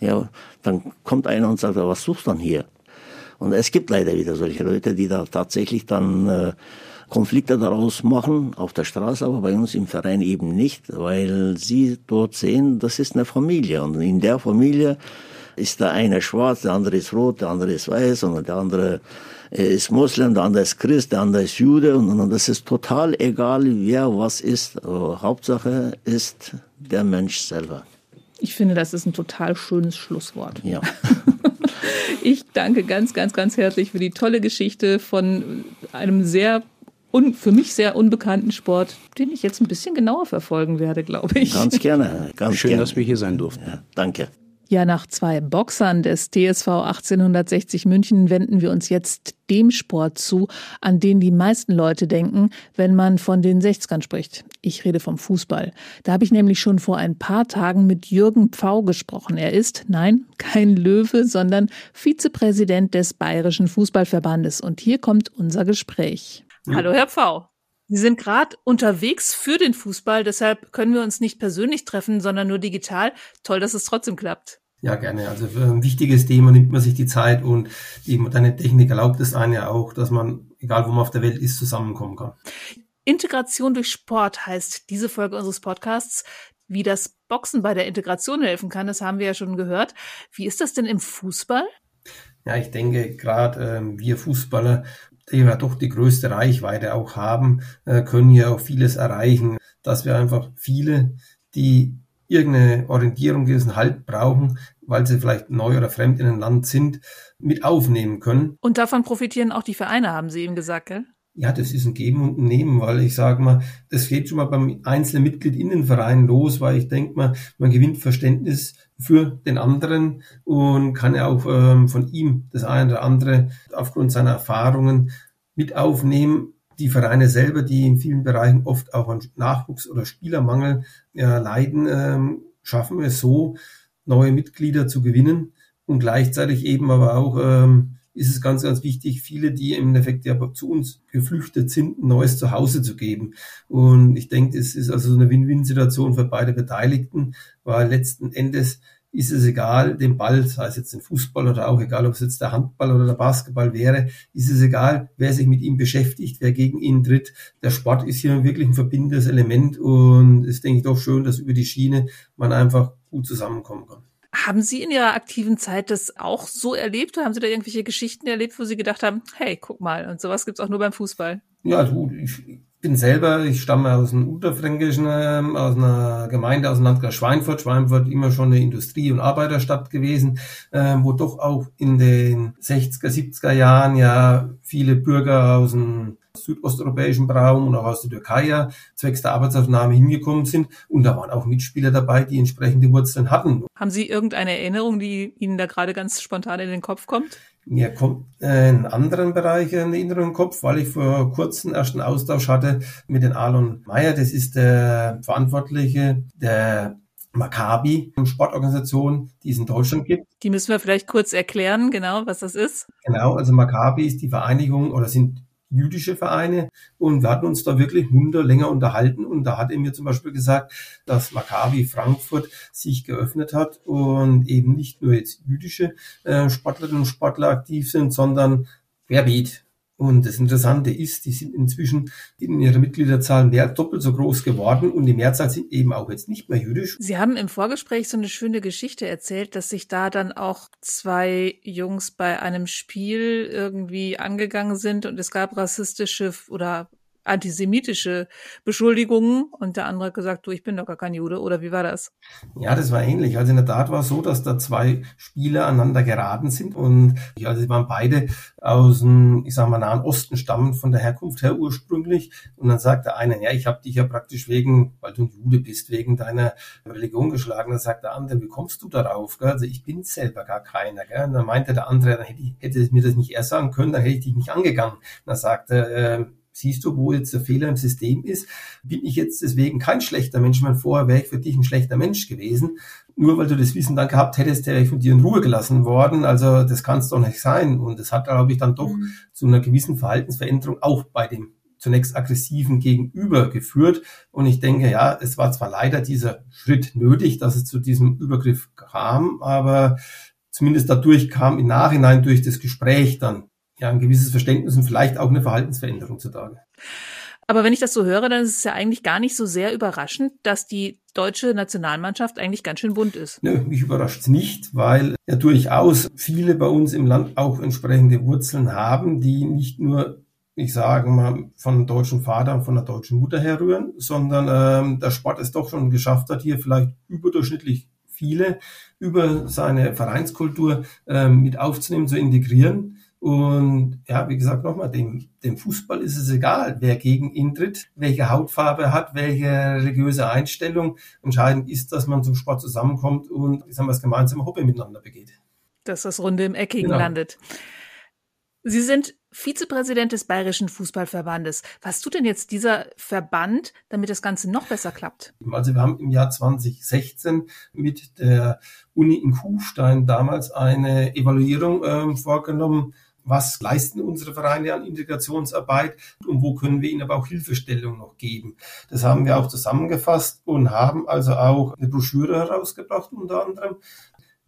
ja, dann kommt einer und sagt, was suchst du dann hier? Und es gibt leider wieder solche Leute, die da tatsächlich dann äh, Konflikte daraus machen, auf der Straße, aber bei uns im Verein eben nicht, weil sie dort sehen, das ist eine Familie und in der Familie ist der eine schwarz, der andere ist rot, der andere ist weiß und der andere äh, ist Muslim, der andere ist Christ, der andere ist Jude und das ist total egal, wer was ist. Hauptsache ist der Mensch selber. Ich finde, das ist ein total schönes Schlusswort. Ja. Ich danke ganz, ganz, ganz herzlich für die tolle Geschichte von einem sehr un, für mich sehr unbekannten Sport, den ich jetzt ein bisschen genauer verfolgen werde, glaube ich. Ganz gerne. Ganz Schön, gerne. dass wir hier sein durften. Ja, danke. Ja, nach zwei Boxern des TSV 1860 München wenden wir uns jetzt dem Sport zu, an den die meisten Leute denken, wenn man von den 60ern spricht. Ich rede vom Fußball. Da habe ich nämlich schon vor ein paar Tagen mit Jürgen Pfau gesprochen. Er ist, nein, kein Löwe, sondern Vizepräsident des Bayerischen Fußballverbandes. Und hier kommt unser Gespräch. Hallo, Herr Pfau. Sie sind gerade unterwegs für den Fußball, deshalb können wir uns nicht persönlich treffen, sondern nur digital. Toll, dass es trotzdem klappt. Ja, gerne. Also für ein wichtiges Thema nimmt man sich die Zeit und die moderne Technik erlaubt es einem ja auch, dass man, egal wo man auf der Welt ist, zusammenkommen kann. Integration durch Sport heißt diese Folge unseres Podcasts. Wie das Boxen bei der Integration helfen kann, das haben wir ja schon gehört. Wie ist das denn im Fußball? Ja, ich denke, gerade äh, wir Fußballer die ja doch die größte Reichweite auch haben, äh, können ja auch vieles erreichen, dass wir einfach viele, die irgendeine Orientierung, diesen Halt brauchen, weil sie vielleicht neu oder fremd in ein Land sind, mit aufnehmen können. Und davon profitieren auch die Vereine, haben Sie eben gesagt, gell? Ja, das ist ein Geben und ein Nehmen, weil ich sage mal, das geht schon mal beim einzelnen Mitglied in den Verein los, weil ich denke mal, man gewinnt Verständnis für den anderen und kann ja auch ähm, von ihm das eine oder andere aufgrund seiner Erfahrungen mit aufnehmen. Die Vereine selber, die in vielen Bereichen oft auch an Nachwuchs oder Spielermangel äh, leiden, ähm, schaffen es so, neue Mitglieder zu gewinnen und gleichzeitig eben aber auch ähm, ist es ganz, ganz wichtig, viele, die im Endeffekt ja zu uns geflüchtet sind, ein neues Zuhause zu geben. Und ich denke, es ist also eine Win-Win-Situation für beide Beteiligten, weil letzten Endes ist es egal, den Ball, sei es jetzt den Fußball oder auch egal, ob es jetzt der Handball oder der Basketball wäre, ist es egal, wer sich mit ihm beschäftigt, wer gegen ihn tritt. Der Sport ist hier wirklich ein verbindendes Element und es ist, denke ich, doch schön, dass über die Schiene man einfach gut zusammenkommen kann. Haben Sie in Ihrer aktiven Zeit das auch so erlebt? Oder haben Sie da irgendwelche Geschichten erlebt, wo Sie gedacht haben, hey, guck mal, und sowas gibt's auch nur beim Fußball? Ja, du, ich bin selber, ich stamme aus dem Unterfränkischen, ähm, aus einer Gemeinde aus dem Landkreis Schweinfurt. Schweinfurt immer schon eine Industrie- und Arbeiterstadt gewesen, ähm, wo doch auch in den 60er, 70er Jahren ja viele Bürger aus dem südosteuropäischen Raum und auch aus der Türkei ja zwecks der Arbeitsaufnahme hingekommen sind. Und da waren auch Mitspieler dabei, die entsprechende Wurzeln hatten. Haben Sie irgendeine Erinnerung, die Ihnen da gerade ganz spontan in den Kopf kommt? Mir kommt in anderen Bereichen eine Erinnerung im Kopf, weil ich vor kurzem erst einen Austausch hatte mit den Alon Meyer. Das ist der Verantwortliche der Maccabi, Sportorganisation, die es in Deutschland gibt. Die müssen wir vielleicht kurz erklären, genau, was das ist. Genau, also Maccabi ist die Vereinigung oder sind jüdische Vereine und wir hatten uns da wirklich munter länger unterhalten und da hat er mir zum Beispiel gesagt, dass Maccabi Frankfurt sich geöffnet hat und eben nicht nur jetzt jüdische äh, Sportlerinnen und Sportler aktiv sind, sondern querbeet. Und das Interessante ist, die sind inzwischen in ihrer Mitgliederzahl mehr doppelt so groß geworden und die Mehrzahl sind eben auch jetzt nicht mehr jüdisch. Sie haben im Vorgespräch so eine schöne Geschichte erzählt, dass sich da dann auch zwei Jungs bei einem Spiel irgendwie angegangen sind und es gab rassistische oder antisemitische Beschuldigungen und der andere hat gesagt, du, ich bin doch gar kein Jude oder wie war das? Ja, das war ähnlich. Also in der Tat war es so, dass da zwei Spieler aneinander geraten sind und also sie waren beide aus dem, ich sag mal, Nahen Osten stammen von der Herkunft her ursprünglich und dann sagt der eine, ja, ich habe dich ja praktisch wegen, weil du ein Jude bist, wegen deiner Religion geschlagen. Dann sagt der andere, wie kommst du darauf? Gell? Also ich bin selber gar keiner. Gell? Und dann meinte der andere, dann hätte, ich, hätte mir das nicht erst sagen können, dann hätte ich dich nicht angegangen. Und dann sagte äh, siehst du, wo jetzt der Fehler im System ist? Bin ich jetzt deswegen kein schlechter Mensch? Ich meine, vorher wäre ich für dich ein schlechter Mensch gewesen. Nur weil du das Wissen dann gehabt hättest, wäre ich von dir in Ruhe gelassen worden. Also das kann es doch nicht sein. Und das hat, glaube ich, dann doch mhm. zu einer gewissen Verhaltensveränderung auch bei dem zunächst aggressiven Gegenüber geführt. Und ich denke, ja, es war zwar leider dieser Schritt nötig, dass es zu diesem Übergriff kam, aber zumindest dadurch kam im Nachhinein durch das Gespräch dann ja, ein gewisses Verständnis und vielleicht auch eine Verhaltensveränderung zutage. Aber wenn ich das so höre, dann ist es ja eigentlich gar nicht so sehr überraschend, dass die deutsche Nationalmannschaft eigentlich ganz schön bunt ist. Nö, mich überrascht es nicht, weil ja durchaus viele bei uns im Land auch entsprechende Wurzeln haben, die nicht nur, ich sage mal, von einem deutschen Vater und von einer deutschen Mutter herrühren, sondern ähm, der Sport es doch schon geschafft hat, hier vielleicht überdurchschnittlich viele über seine Vereinskultur ähm, mit aufzunehmen, zu integrieren. Und ja, wie gesagt, nochmal, dem, dem Fußball ist es egal, wer gegen ihn tritt, welche Hautfarbe hat, welche religiöse Einstellung. Entscheidend ist, dass man zum Sport zusammenkommt und ich sag mal, das gemeinsame Hobby miteinander begeht. Dass das Runde im Eckigen genau. landet. Sie sind Vizepräsident des Bayerischen Fußballverbandes. Was tut denn jetzt dieser Verband, damit das Ganze noch besser klappt? Also wir haben im Jahr 2016 mit der Uni in Kufstein damals eine Evaluierung äh, vorgenommen, was leisten unsere Vereine an Integrationsarbeit und wo können wir ihnen aber auch Hilfestellung noch geben. Das haben wir auch zusammengefasst und haben also auch eine Broschüre herausgebracht unter anderem.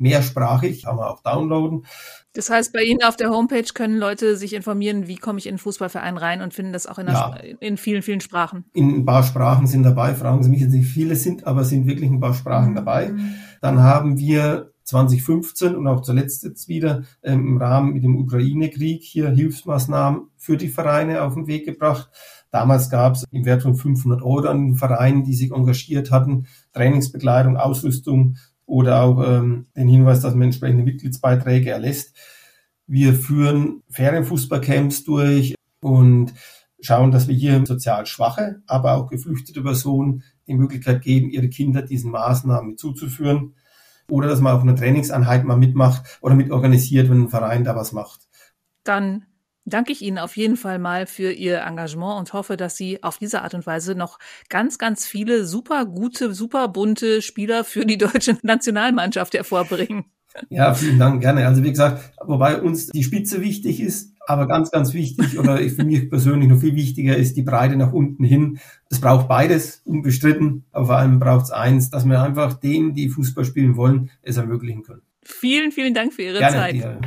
Mehrsprachig, kann man auch downloaden. Das heißt, bei Ihnen auf der Homepage können Leute sich informieren, wie komme ich in einen Fußballverein rein und finden das auch in, ja. in vielen, vielen Sprachen. In ein paar Sprachen sind dabei, fragen Sie mich jetzt nicht, viele sind, aber sind wirklich ein paar Sprachen dabei. Mhm. Dann haben wir 2015 und auch zuletzt jetzt wieder ähm, im Rahmen mit dem Ukraine-Krieg hier Hilfsmaßnahmen für die Vereine auf den Weg gebracht. Damals gab es im Wert von 500 Euro an den Vereinen, die sich engagiert hatten, Trainingsbekleidung, Ausrüstung oder auch ähm, den Hinweis, dass man entsprechende Mitgliedsbeiträge erlässt. Wir führen Ferienfußballcamps durch und schauen, dass wir hier sozial schwache, aber auch geflüchtete Personen die Möglichkeit geben, ihre Kinder diesen Maßnahmen zuzuführen oder dass man auf einer Trainingseinheit mal mitmacht oder mitorganisiert, wenn ein Verein da was macht. Dann danke ich Ihnen auf jeden Fall mal für Ihr Engagement und hoffe, dass Sie auf diese Art und Weise noch ganz, ganz viele super gute, super bunte Spieler für die deutsche Nationalmannschaft hervorbringen. Ja, vielen Dank, gerne. Also wie gesagt, wobei uns die Spitze wichtig ist, aber ganz, ganz wichtig oder für mich persönlich noch viel wichtiger ist die Breite nach unten hin. Es braucht beides, unbestritten, aber vor allem braucht es eins, dass wir einfach denen, die Fußball spielen wollen, es ermöglichen können. Vielen, vielen Dank für Ihre Gerne, Zeit. dir.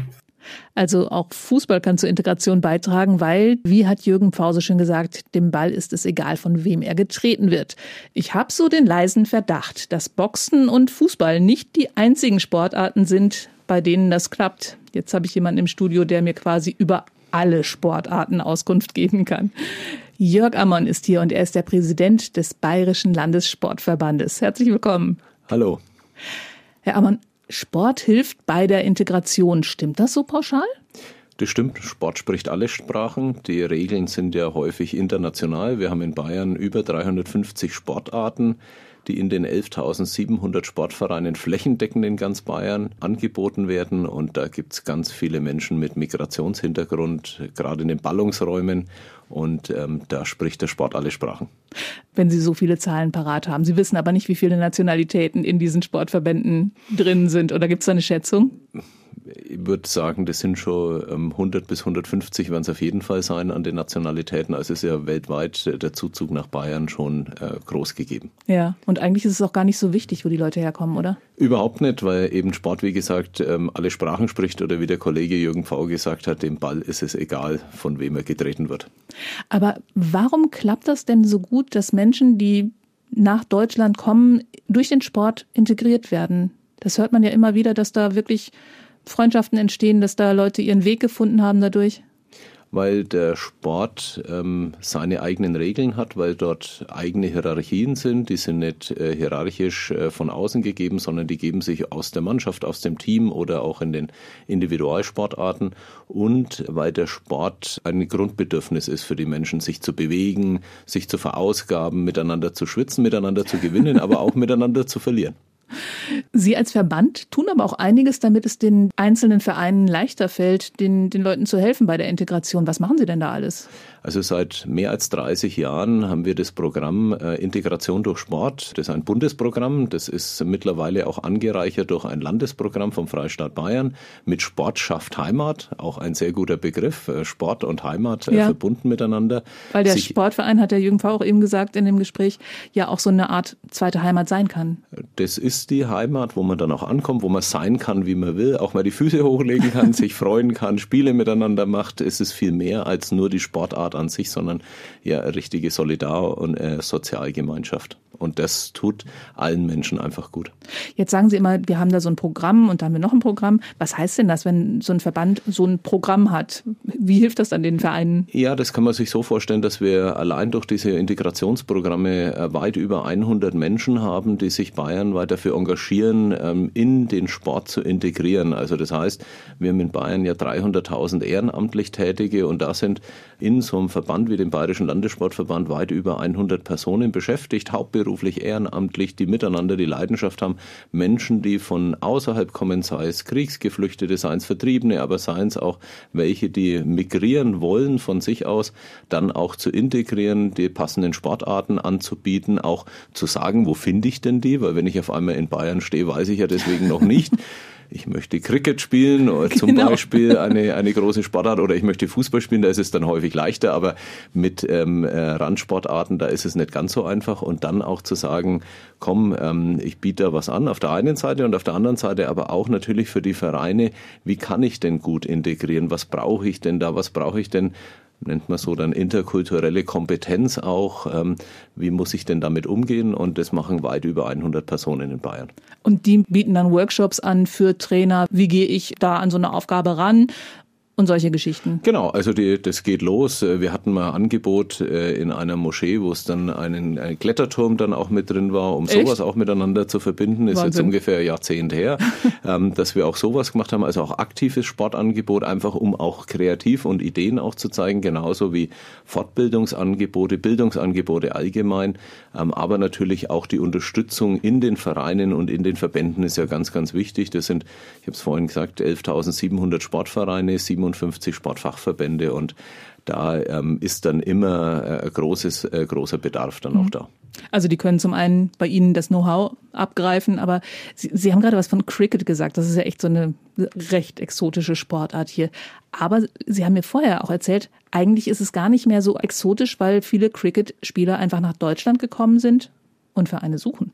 Also auch Fußball kann zur Integration beitragen, weil, wie hat Jürgen Pfause schon gesagt, dem Ball ist es egal, von wem er getreten wird. Ich habe so den leisen Verdacht, dass Boxen und Fußball nicht die einzigen Sportarten sind, bei denen das klappt. Jetzt habe ich jemanden im Studio, der mir quasi über alle Sportarten Auskunft geben kann. Jörg Ammon ist hier und er ist der Präsident des Bayerischen Landessportverbandes. Herzlich willkommen. Hallo. Herr Ammon, Sport hilft bei der Integration. Stimmt das so pauschal? Das stimmt, Sport spricht alle Sprachen. Die Regeln sind ja häufig international. Wir haben in Bayern über 350 Sportarten, die in den 11.700 Sportvereinen flächendeckend in ganz Bayern angeboten werden. Und da gibt es ganz viele Menschen mit Migrationshintergrund, gerade in den Ballungsräumen. Und ähm, da spricht der Sport alle Sprachen. Wenn Sie so viele Zahlen parat haben. Sie wissen aber nicht, wie viele Nationalitäten in diesen Sportverbänden drin sind. Oder gibt es da eine Schätzung? Ich würde sagen, das sind schon ähm, 100 bis 150 werden es auf jeden Fall sein an den Nationalitäten. Also ist ja weltweit der Zuzug nach Bayern schon äh, groß gegeben. Ja, und eigentlich ist es auch gar nicht so wichtig, wo die Leute herkommen, oder? Überhaupt nicht, weil eben Sport, wie gesagt, ähm, alle Sprachen spricht oder wie der Kollege Jürgen V. gesagt hat, dem Ball ist es egal, von wem er getreten wird. Aber warum klappt das denn so gut, dass Menschen, die nach Deutschland kommen, durch den Sport integriert werden? Das hört man ja immer wieder, dass da wirklich Freundschaften entstehen, dass da Leute ihren Weg gefunden haben dadurch? Weil der Sport ähm, seine eigenen Regeln hat, weil dort eigene Hierarchien sind. Die sind nicht äh, hierarchisch äh, von außen gegeben, sondern die geben sich aus der Mannschaft, aus dem Team oder auch in den Individualsportarten. Und weil der Sport ein Grundbedürfnis ist für die Menschen, sich zu bewegen, sich zu verausgaben, miteinander zu schwitzen, miteinander zu gewinnen, aber auch miteinander zu verlieren. Sie als Verband tun aber auch einiges, damit es den einzelnen Vereinen leichter fällt, den, den Leuten zu helfen bei der Integration. Was machen Sie denn da alles? Also seit mehr als 30 Jahren haben wir das Programm äh, Integration durch Sport. Das ist ein Bundesprogramm. Das ist mittlerweile auch angereichert durch ein Landesprogramm vom Freistaat Bayern mit Sport schafft Heimat. Auch ein sehr guter Begriff. Äh, Sport und Heimat äh, ja. verbunden miteinander. Weil der Sich Sportverein, hat der Jürgen V. auch eben gesagt in dem Gespräch, ja auch so eine Art zweite Heimat sein kann. Das ist die Heimat, wo man dann auch ankommt, wo man sein kann, wie man will, auch mal die Füße hochlegen kann, sich freuen kann, Spiele miteinander macht. Es ist viel mehr als nur die Sportart an sich, sondern ja eine richtige Solidar- und äh, Sozialgemeinschaft. Und das tut allen Menschen einfach gut. Jetzt sagen Sie immer, wir haben da so ein Programm und da haben wir noch ein Programm. Was heißt denn das, wenn so ein Verband so ein Programm hat? Wie hilft das dann den Vereinen? Ja, das kann man sich so vorstellen, dass wir allein durch diese Integrationsprogramme äh, weit über 100 Menschen haben, die sich bayernweit dafür engagieren, ähm, in den Sport zu integrieren. Also das heißt, wir haben in Bayern ja 300.000 ehrenamtlich Tätige und da sind in so einem Verband wie dem Bayerischen Landessportverband weit über 100 Personen beschäftigt, hauptberuflich, ehrenamtlich, die miteinander die Leidenschaft haben, Menschen, die von außerhalb kommen, sei es Kriegsgeflüchtete, seien es Vertriebene, aber seien es auch welche, die migrieren wollen von sich aus, dann auch zu integrieren, die passenden Sportarten anzubieten, auch zu sagen, wo finde ich denn die, weil wenn ich auf einmal in Bayern stehe, weiß ich ja deswegen noch nicht. ich möchte Cricket spielen oder zum genau. Beispiel eine, eine große Sportart oder ich möchte Fußball spielen, da ist es dann häufig leichter, aber mit ähm, äh, Randsportarten, da ist es nicht ganz so einfach. Und dann auch zu sagen, komm, ähm, ich biete da was an auf der einen Seite und auf der anderen Seite aber auch natürlich für die Vereine, wie kann ich denn gut integrieren, was brauche ich denn da, was brauche ich denn nennt man so dann interkulturelle Kompetenz auch. Ähm, wie muss ich denn damit umgehen? Und das machen weit über 100 Personen in Bayern. Und die bieten dann Workshops an für Trainer. Wie gehe ich da an so eine Aufgabe ran? Und solche Geschichten. Genau, also die, das geht los. Wir hatten mal ein Angebot äh, in einer Moschee, wo es dann einen, einen Kletterturm dann auch mit drin war, um Echt? sowas auch miteinander zu verbinden. Ist Wahnsinn. jetzt ungefähr ein Jahrzehnt her, ähm, dass wir auch sowas gemacht haben, also auch aktives Sportangebot, einfach um auch kreativ und Ideen auch zu zeigen, genauso wie Fortbildungsangebote, Bildungsangebote allgemein, aber natürlich auch die Unterstützung in den Vereinen und in den Verbänden ist ja ganz, ganz wichtig. Das sind, ich habe es vorhin gesagt, 11.700 Sportvereine, 7 57 Sportfachverbände und da ähm, ist dann immer äh, großes, äh, großer Bedarf dann auch da. Also die können zum einen bei Ihnen das Know-how abgreifen, aber Sie, Sie haben gerade was von Cricket gesagt. Das ist ja echt so eine recht exotische Sportart hier. Aber Sie haben mir vorher auch erzählt, eigentlich ist es gar nicht mehr so exotisch, weil viele Cricket-Spieler einfach nach Deutschland gekommen sind und Vereine suchen.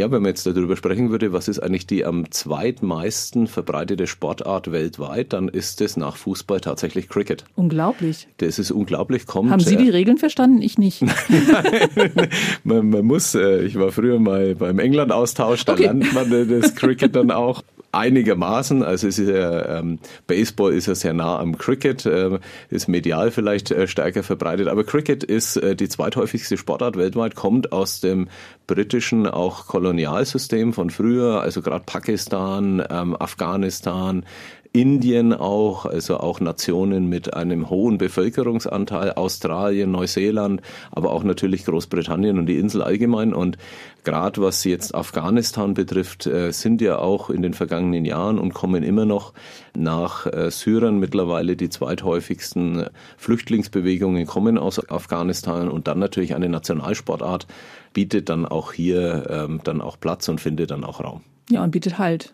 Ja, wenn man jetzt darüber sprechen würde, was ist eigentlich die am zweitmeisten verbreitete Sportart weltweit, dann ist es nach Fußball tatsächlich Cricket. Unglaublich. Das ist unglaublich. Kommt, Haben Sie die Regeln verstanden? Ich nicht. man, man, muss, äh, ich war früher mal beim England-Austausch, da okay. lernt man das Cricket dann auch einigermaßen. Also es ist ja, ähm, Baseball ist ja sehr nah am Cricket, äh, ist medial vielleicht äh, stärker verbreitet, aber Cricket ist äh, die zweithäufigste Sportart weltweit, kommt aus dem britischen auch Kolonialsystem von früher, also gerade Pakistan, ähm, Afghanistan, Indien auch, also auch Nationen mit einem hohen Bevölkerungsanteil, Australien, Neuseeland, aber auch natürlich Großbritannien und die Insel allgemein. Und gerade was jetzt Afghanistan betrifft, äh, sind ja auch in den vergangenen Jahren und kommen immer noch nach äh, Syrern mittlerweile die zweithäufigsten Flüchtlingsbewegungen kommen aus Afghanistan und dann natürlich eine Nationalsportart bietet dann auch hier ähm, dann auch Platz und findet dann auch Raum. Ja, und bietet Halt.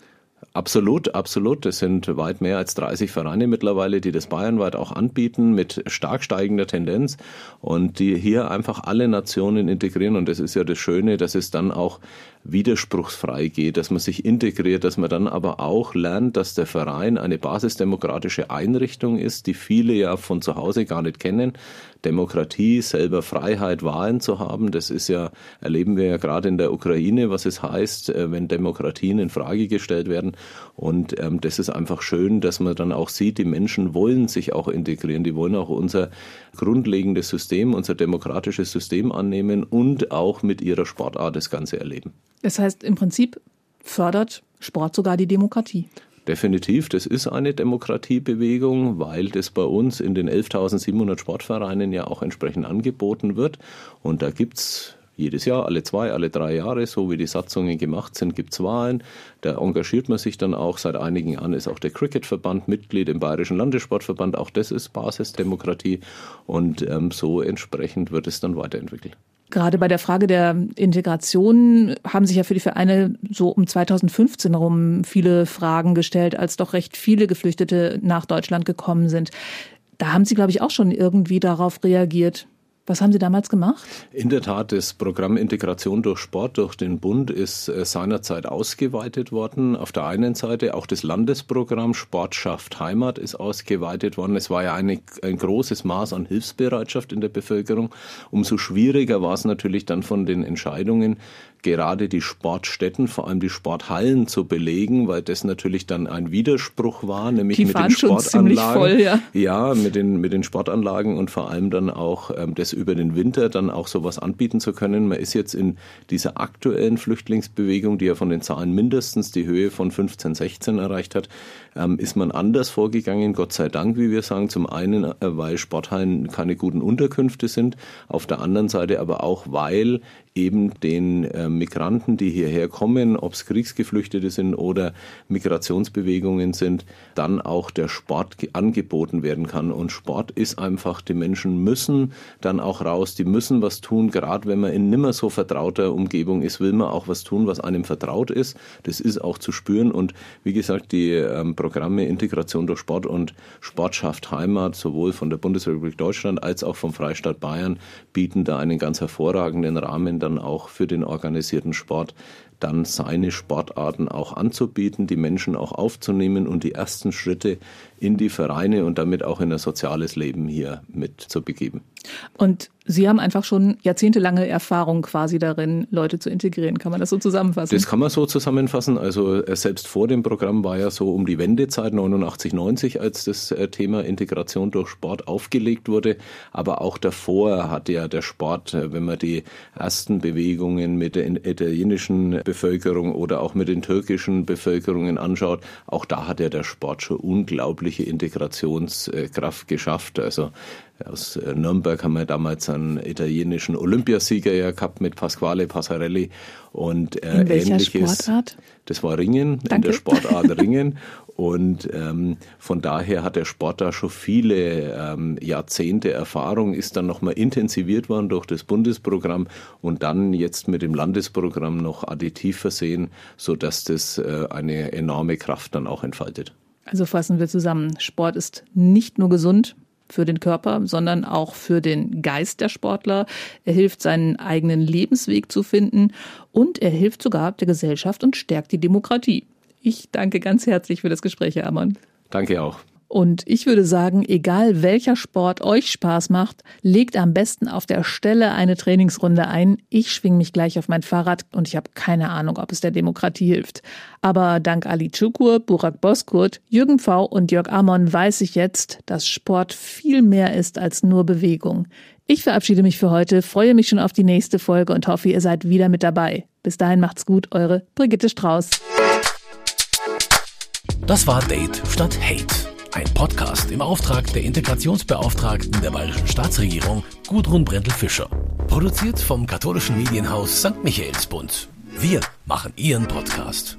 Absolut, absolut. Es sind weit mehr als 30 Vereine mittlerweile, die das bayernweit auch anbieten mit stark steigender Tendenz und die hier einfach alle Nationen integrieren. Und das ist ja das Schöne, dass es dann auch widerspruchsfrei geht, dass man sich integriert, dass man dann aber auch lernt, dass der Verein eine basisdemokratische Einrichtung ist, die viele ja von zu Hause gar nicht kennen. Demokratie, selber Freiheit, Wahlen zu haben, das ist ja, erleben wir ja gerade in der Ukraine, was es heißt, äh, wenn Demokratien in Frage gestellt werden. Und ähm, das ist einfach schön, dass man dann auch sieht, die Menschen wollen sich auch integrieren, die wollen auch unser grundlegendes System, unser demokratisches System annehmen und auch mit ihrer Sportart das Ganze erleben. Das heißt, im Prinzip fördert Sport sogar die Demokratie. Definitiv, das ist eine Demokratiebewegung, weil das bei uns in den 11.700 Sportvereinen ja auch entsprechend angeboten wird. Und da gibt es jedes Jahr, alle zwei, alle drei Jahre, so wie die Satzungen gemacht sind, gibt es Wahlen. Da engagiert man sich dann auch. Seit einigen Jahren ist auch der Cricketverband Mitglied im Bayerischen Landessportverband. Auch das ist Basisdemokratie. Und ähm, so entsprechend wird es dann weiterentwickelt. Gerade bei der Frage der Integration haben sich ja für die Vereine so um 2015 herum viele Fragen gestellt, als doch recht viele Geflüchtete nach Deutschland gekommen sind. Da haben Sie, glaube ich, auch schon irgendwie darauf reagiert. Was haben Sie damals gemacht? In der Tat, das Programm Integration durch Sport durch den Bund ist äh, seinerzeit ausgeweitet worden. Auf der einen Seite auch das Landesprogramm Sport schafft Heimat ist ausgeweitet worden. Es war ja eine, ein großes Maß an Hilfsbereitschaft in der Bevölkerung. Umso schwieriger war es natürlich dann von den Entscheidungen, gerade die Sportstätten, vor allem die Sporthallen zu belegen, weil das natürlich dann ein Widerspruch war, nämlich die mit den Sportanlagen. Voll, ja. ja, mit den, mit den Sportanlagen und vor allem dann auch ähm, das über den Winter dann auch sowas anbieten zu können. Man ist jetzt in dieser aktuellen Flüchtlingsbewegung, die ja von den Zahlen mindestens die Höhe von 15, 16 erreicht hat, ähm, ist man anders vorgegangen, Gott sei Dank, wie wir sagen. Zum einen, äh, weil Sporthallen keine guten Unterkünfte sind, auf der anderen Seite aber auch, weil eben den äh, Migranten, die hierher kommen, ob es Kriegsgeflüchtete sind oder Migrationsbewegungen sind, dann auch der Sport angeboten werden kann. Und Sport ist einfach, die Menschen müssen dann auch raus, die müssen was tun. Gerade wenn man in nimmer so vertrauter Umgebung ist, will man auch was tun, was einem vertraut ist. Das ist auch zu spüren. Und wie gesagt, die ähm, Programme Integration durch Sport und Sportschaft Heimat, sowohl von der Bundesrepublik Deutschland als auch vom Freistaat Bayern, bieten da einen ganz hervorragenden Rahmen dann auch für den organisierten Sport dann seine Sportarten auch anzubieten, die Menschen auch aufzunehmen und die ersten Schritte in die Vereine und damit auch in ein soziales Leben hier mit zu begeben. Und Sie haben einfach schon jahrzehntelange Erfahrung quasi darin, Leute zu integrieren. Kann man das so zusammenfassen? Das kann man so zusammenfassen. Also äh, selbst vor dem Programm war ja so um die Wendezeit 89, 90, als das äh, Thema Integration durch Sport aufgelegt wurde. Aber auch davor hat ja der Sport, äh, wenn man die ersten Bewegungen mit der italienischen Bevölkerung oder auch mit den türkischen Bevölkerungen anschaut, auch da hat ja der Sport schon unglaubliche Integrationskraft geschafft. Also Aus äh, Nürnberg haben wir damals einen italienischen Olympiasieger ja gehabt mit Pasquale Passarelli und äh, in welcher ähnliches. Sportart? Das war Ringen, Danke. in der Sportart Ringen. Und ähm, von daher hat der Sport da schon viele ähm, Jahrzehnte Erfahrung, ist dann nochmal intensiviert worden durch das Bundesprogramm und dann jetzt mit dem Landesprogramm noch additiv versehen, sodass das äh, eine enorme Kraft dann auch entfaltet. Also fassen wir zusammen, Sport ist nicht nur gesund, für den Körper, sondern auch für den Geist der Sportler. Er hilft, seinen eigenen Lebensweg zu finden und er hilft sogar der Gesellschaft und stärkt die Demokratie. Ich danke ganz herzlich für das Gespräch, Herr Ammann. Danke auch. Und ich würde sagen, egal welcher Sport euch Spaß macht, legt am besten auf der Stelle eine Trainingsrunde ein. Ich schwinge mich gleich auf mein Fahrrad und ich habe keine Ahnung, ob es der Demokratie hilft. Aber dank Ali Çukur, Burak Bozkurt, Jürgen V. und Jörg Amon weiß ich jetzt, dass Sport viel mehr ist als nur Bewegung. Ich verabschiede mich für heute, freue mich schon auf die nächste Folge und hoffe, ihr seid wieder mit dabei. Bis dahin macht's gut, eure Brigitte Strauß. Das war Date statt Hate ein Podcast im Auftrag der Integrationsbeauftragten der Bayerischen Staatsregierung Gudrun Brendel-Fischer. Produziert vom katholischen Medienhaus St. Michaelsbund. Wir machen Ihren Podcast.